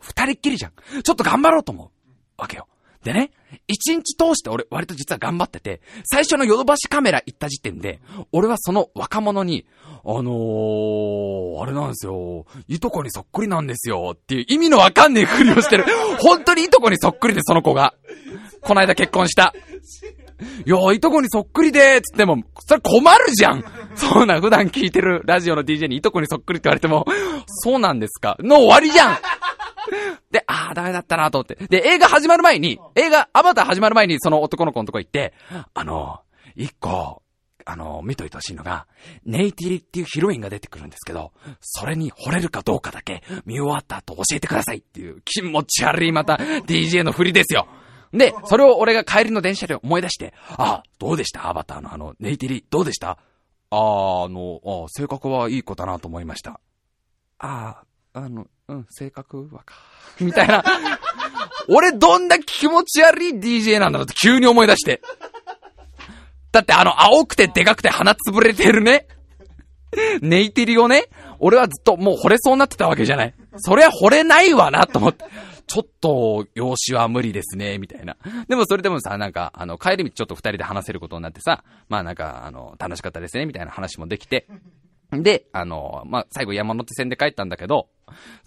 二人っきりじゃん。ちょっと頑張ろうと思う。わけよ。でね、一日通して俺割と実は頑張ってて、最初のヨドバシカメラ行った時点で、俺はその若者に、あのー、あれなんですよ、いとこにそっくりなんですよ、っていう意味のわかんねえふりをしてる。本当にいとこにそっくりで、その子が。この間結婚した。いやいとこにそっくりでーつっても、それ困るじゃんそうな、普段聞いてるラジオの DJ にいとこにそっくりって言われても、そうなんですかの終わりじゃん [laughs] で、あーダメだったなと思って。で、映画始まる前に、映画、アバター始まる前にその男の子のとこ行って、あの、一個、あの、見といてほしいのが、ネイティリっていうヒロインが出てくるんですけど、それに惚れるかどうかだけ見終わった後教えてくださいっていう気持ち悪いまた DJ の振りですよ。で、それを俺が帰りの電車で思い出して、あ、どうでした？アバターのあの、ネイティリ、どうでした？あー、あの、あ性格はいい子だなと思いました。あー、あの、うん、性格はか。[laughs] みたいな。俺どんだけ気持ち悪い DJ なんだろうって急に思い出して。だってあの、青くてでかくて鼻つぶれてるね。ネイティリをね、俺はずっともう惚れそうになってたわけじゃない。そりゃ惚れないわなと思って。ちょっと、養子は無理ですね、みたいな。でもそれでもさ、なんか、あの、帰り道ちょっと二人で話せることになってさ、まあなんか、あの、楽しかったですね、みたいな話もできて。で、あの、まあ、最後山手線で帰ったんだけど、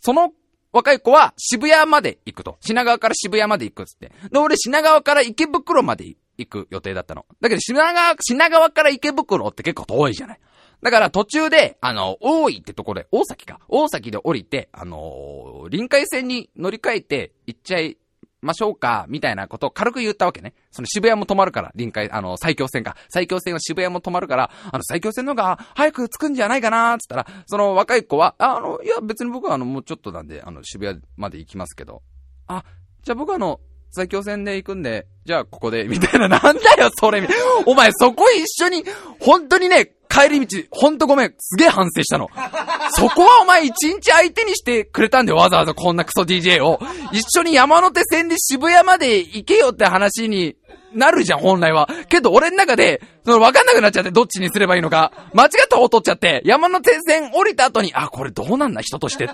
その若い子は渋谷まで行くと。品川から渋谷まで行くっつって。で、俺品川から池袋まで行く予定だったの。だけど品川、品川から池袋って結構遠いじゃない。だから途中で、あの、大井ってところで、大崎か。大崎で降りて、あのー臨海線に乗り換えて行っちゃいましょうか、みたいなことを軽く言ったわけね。その渋谷も止まるから、臨海、あの、最強線か。最強線は渋谷も止まるから、あの、最強線の方が早く着くんじゃないかな、つったら、その若い子は、ああの、いや、別に僕はあの、もうちょっとなんで、あの、渋谷まで行きますけど。あ、じゃあ僕はあの、最強線で行くんで、じゃあここで、みたいな、なんだよ、それ。お前、そこ一緒に、本当にね、帰り道、ほんとごめん、すげえ反省したの。[laughs] そこはお前一日相手にしてくれたんだよ、わざわざこんなクソ DJ を。一緒に山手線で渋谷まで行けよって話になるじゃん、本来は。けど俺の中で、その分かんなくなっちゃって、どっちにすればいいのか。間違った方取っちゃって、山手線降りた後に、あ、これどうなんだ、人として。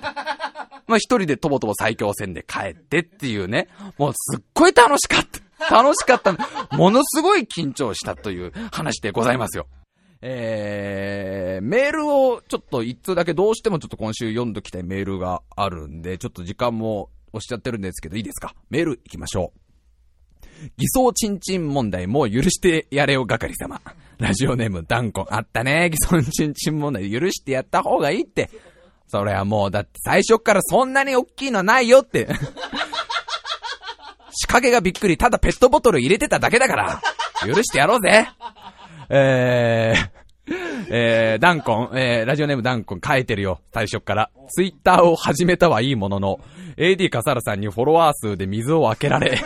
まあ一人でとぼとぼ最強線で帰ってっていうね。もうすっごい楽しかった。楽しかった。ものすごい緊張したという話でございますよ。えー、メールをちょっと一通だけどうしてもちょっと今週読んどきたいメールがあるんで、ちょっと時間も押しちゃってるんですけど、いいですか？メール行きましょう。偽装チンチン問題もう許してやれよ係様。ラジオネームダンコン。あったね。偽装チンチン問題許してやった方がいいって。それはもうだって最初からそんなに大きいのないよって。仕掛けがびっくり。ただペットボトル入れてただけだから。許してやろうぜ。えー、えー、ダンコン、えー、ラジオネームダンコン書いてるよ、最初から。ツイッターを始めたはいいものの、AD 笠原さんにフォロワー数で水を開けられ、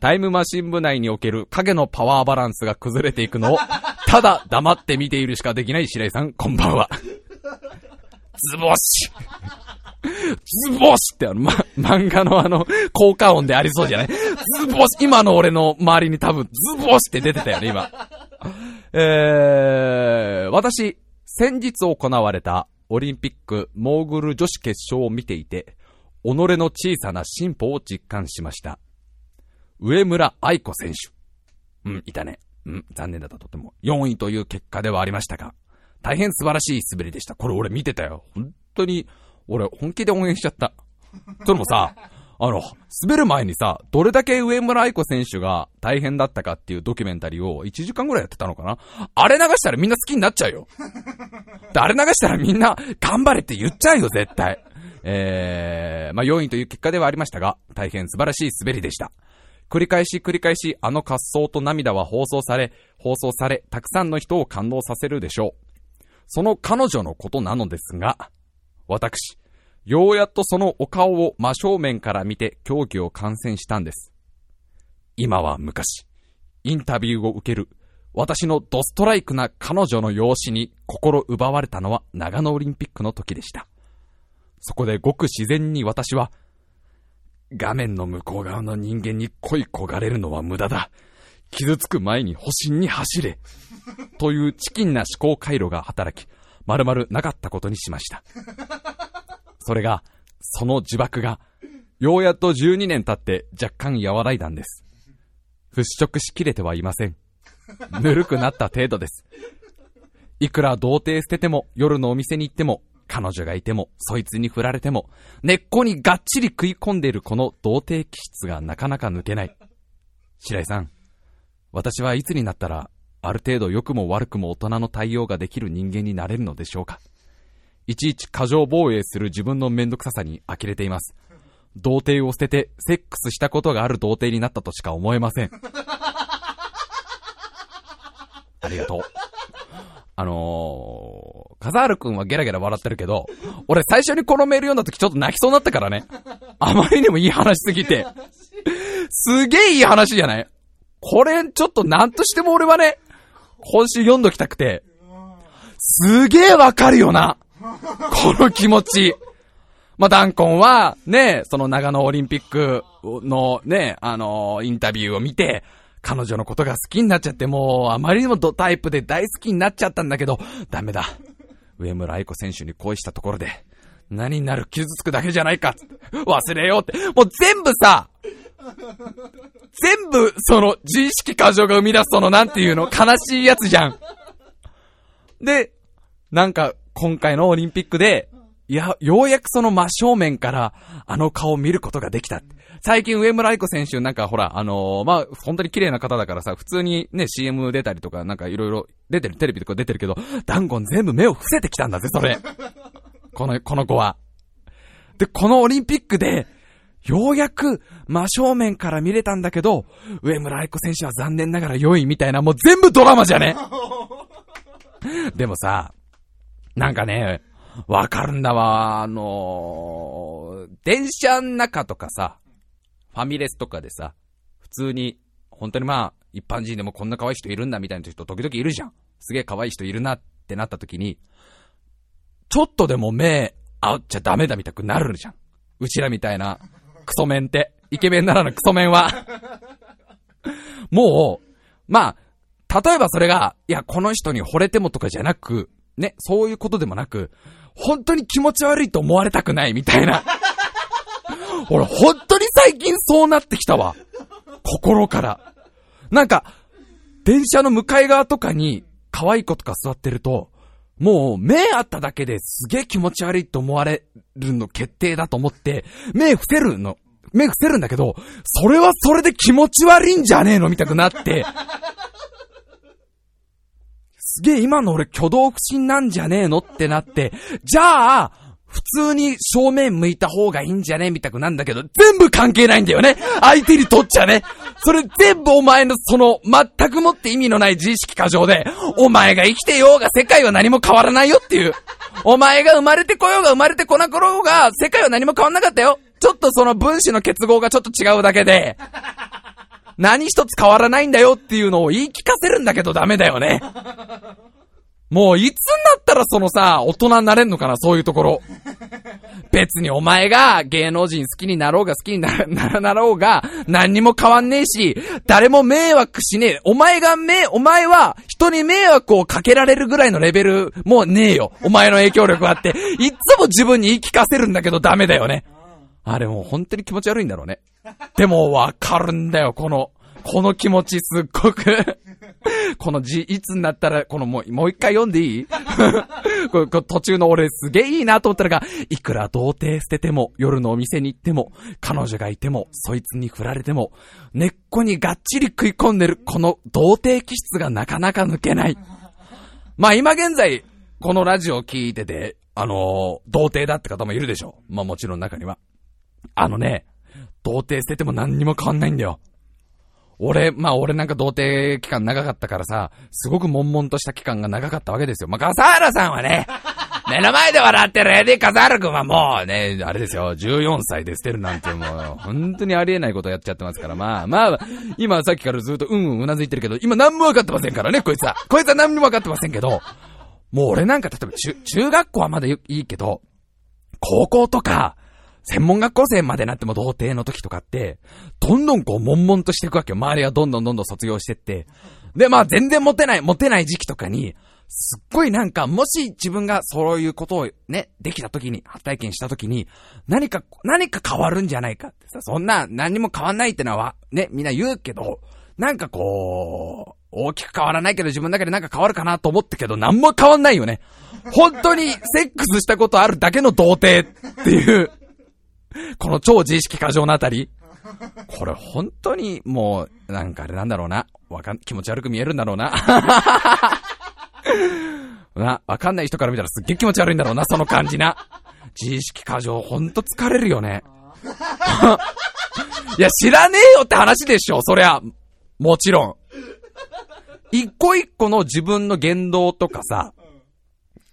タイムマシン部内における影のパワーバランスが崩れていくのを、ただ黙って見ているしかできない白井さん、こんばんは。ズボシズボシってあの、ま、漫画のあの、効果音でありそうじゃない？ズボシ今の俺の周りに多分、ズボシって出てたよね、今。えー、私、先日行われたオリンピックモーグル女子決勝を見ていて、己の小さな進歩を実感しました。上村愛子選手。うん、いたね。うん、残念だったとても。4位という結果ではありましたが、大変素晴らしい滑りでした。これ俺見てたよ。本当に、俺本気で応援しちゃった。それもさ、[laughs] あの、滑る前にさ、どれだけ上村愛子選手が大変だったかっていうドキュメンタリーを1時間ぐらいやってたのかなあれ流したらみんな好きになっちゃうよ。あれ流したらみんな頑張れって言っちゃうよ、絶対。えー、まあ4位という結果ではありましたが、大変素晴らしい滑りでした。繰り返し繰り返しあの滑走と涙は放送され、放送され、たくさんの人を感動させるでしょう。その彼女のことなのですが、私、ようやっとそのお顔を真正面から見て競技を観戦したんです。今は昔、インタビューを受ける私のドストライクな彼女の容姿に心奪われたのは長野オリンピックの時でした。そこでごく自然に私は、画面の向こう側の人間に恋焦がれるのは無駄だ。傷つく前に保身に走れ。というチキンな思考回路が働き、まるまるなかったことにしました。それが、その呪縛が、ようやっと12年経って若干和らいだんです。払拭しきれてはいません。ぬるくなった程度です。いくら童貞捨てても、夜のお店に行っても、彼女がいても、そいつに振られても、根っこにがっちり食い込んでいるこの童貞気質がなかなか抜けない。白井さん、私はいつになったら、ある程度良くも悪くも大人の対応ができる人間になれるのでしょうかいちいち過剰防衛する自分のめんどくささに呆れています。童貞を捨てて、セックスしたことがある童貞になったとしか思えません。ありがとう。あのー、カザール君はゲラゲラ笑ってるけど、俺最初にこのメール読んだ時ちょっと泣きそうになったからね。あまりにもいい話すぎて。すげえいい話じゃない？これ、ちょっとなんとしても俺はね、今週読んどきたくて、すげえわかるよな。この気持ち。まあ、ダンコンは、ね、その長野オリンピックのね、あのー、インタビューを見て、彼女のことが好きになっちゃって、もう、あまりにもドタイプで大好きになっちゃったんだけど、ダメだ。上村愛子選手に恋したところで、何になる傷つくだけじゃないか。忘れようって。もう全部さ、全部、その、自意識過剰が生み出すその、なんていうの、悲しいやつじゃん。で、なんか、今回のオリンピックで、いや、ようやくその真正面からあの顔を見ることができた。最近上村愛子選手なんかほら、あのー、まあ、本当に綺麗な方だからさ、普通にね、CM 出たりとかなんかいろいろ出てる、テレビとか出てるけど、ダンゴン全部目を伏せてきたんだぜ、それ。この、この子は。で、このオリンピックで、ようやく真正面から見れたんだけど、上村愛子選手は残念ながら4位みたいな、もう全部ドラマじゃね？[laughs] でもさ、なんかね、わかるんだわ。あのー、電車の中とかさ、ファミレスとかでさ、普通に、本当にまあ、一般人でもこんな可愛い人いるんだみたいな人時々いるじゃん。すげえ可愛い人いるなってなった時に、ちょっとでも目合っちゃダメだみたくなるじゃん。うちらみたいなクソメンって。イケメンならぬクソメンはもう、まあ、例えばそれが、いや、この人に惚れてもとかじゃなく、ね、そういうことでもなく、本当に気持ち悪いと思われたくないみたいな。俺、本当に最近そうなってきたわ。心から。なんか、電車の向かい側とかに可愛い子とか座ってると、もう目あっただけですげえ気持ち悪いと思われるの決定だと思って、目伏せるの。目伏せるんだけど、それはそれで気持ち悪いんじゃねえのみたくなって、すげえ今の俺挙動不審なんじゃねえのってなって、じゃあ、普通に正面向いた方がいいんじゃねみたくなんだけど、全部関係ないんだよね相手にとっちゃねそれ全部お前のその、全くもって意味のない自意識過剰で、お前が生きてようが世界は何も変わらないよっていう。お前が生まれてこようが生まれてこなころうが、世界は何も変わんなかったよ。ちょっとその分子の結合がちょっと違うだけで、何一つ変わらないんだよっていうのを言い聞かせるんだけどダメだよね。もういつになったらそのさ、大人になれんのかな、そういうところ。別にお前が芸能人好きになろうが好きにならなろうが何にも変わんねえし、誰も迷惑しねえ。お前がめ、お前は人に迷惑をかけられるぐらいのレベルもうねえよ。お前の影響力があって。いつも自分に言い聞かせるんだけどダメだよね。あれもう本当に気持ち悪いんだろうね。でもわかるんだよ、この、この気持ちすっごく [laughs] この字、いつになったら、このもう、もう一回読んでいい？[laughs] これ途中の俺すげえいいなと思ったらが、いくら童貞捨てても、夜のお店に行っても、彼女がいても、そいつに振られても、根っこにがっちり食い込んでる、この童貞気質がなかなか抜けない。まあ今現在、このラジオを聞いてて、あのー、童貞だって方もいるでしょう。まあもちろん中には。あのね、童貞捨てても何にも変わんないんだよ。俺、まあ俺なんか童貞期間長かったからさ、すごく悶々とした期間が長かったわけですよ。まあ笠原さんはね、[laughs] 目の前で笑ってるエディ・笠原くんはもうね、あれですよ、14歳で捨てるなんてもう、本当にありえないことやっちゃってますから、まあまあ、今さっきからずっとうんうんうなずいてるけど、今何も分かってませんからね、こいつは。こいつは何も分かってませんけど、もう俺なんか例えば中、中学校はまだいいけど、高校とか、専門学校生までなっても童貞の時とかって、どんどんこう、悶々としていくわけよ。周りはどんどんどんどん卒業してって。で、まあ全然モテない、モテない時期とかに、すっごいなんか、もし自分がそういうことをね、できた時に、初体験した時に、何か、何か変わるんじゃないかってさ、そんな何も変わんないってのは、ね、みんな言うけど、なんかこう、大きく変わらないけど自分だけでなんか変わるかなと思ったけど、何も変わんないよね。本当にセックスしたことあるだけの童貞っていう [laughs] この超自意識過剰なあたり。これ本当にもう、なんかあれなんだろうな。わかん、気持ち悪く見えるんだろうな。[laughs] な、わかんない人から見たらすっげえ気持ち悪いんだろうな、その感じな。自意識過剰、ほんと疲れるよね。[laughs] いや、知らねえよって話でしょ、そりゃ。もちろん。一個一個の自分の言動とかさ、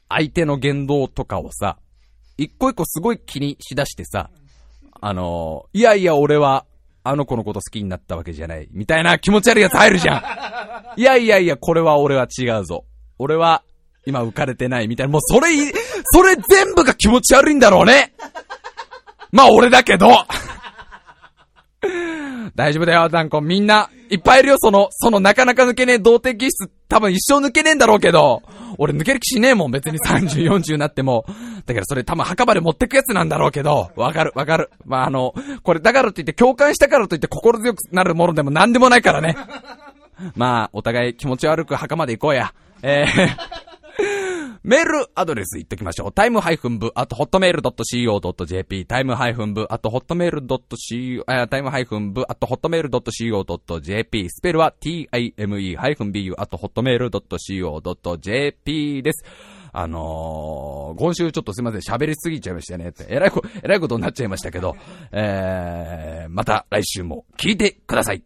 相手の言動とかをさ、一個一個すごい気にしだしてさ、あのー、いやいや俺は、あの子のこと好きになったわけじゃない。みたいな気持ち悪いやつ入るじゃん。[laughs] いやいやいや、これは俺は違うぞ。俺は、今浮かれてないみたいな。もうそれ、それ全部が気持ち悪いんだろうね。まあ俺だけど。大丈夫だよ、ダンコ。みんな、いっぱいいるよ、その、そのなかなか抜けねえ童貞気質、多分一生抜けねえんだろうけど、俺抜ける気しねえもん、別に30、40になっても。だからそれ多分墓場で持ってくやつなんだろうけど、わかる、わかる。まあ、あの、これだからといって共感したからといって心強くなるものでも何でもないからね。まあ、お互い気持ち悪く墓まで行こうや。えーメールアドレス言っときましょう。タイムハイフン部、あと、ホットメール .co.jp、タイムハイフン部、あと、ホットメール .co、タイムハイフン部、あと、ホットメール .co.jp、スペルは time ハイフン bu、あと、ホットメール .co.jp です。あのー、今週ちょっとすいません、喋りすぎちゃいましたねって、えらいこ、えらいことになっちゃいましたけど、えー、また来週も聞いてください。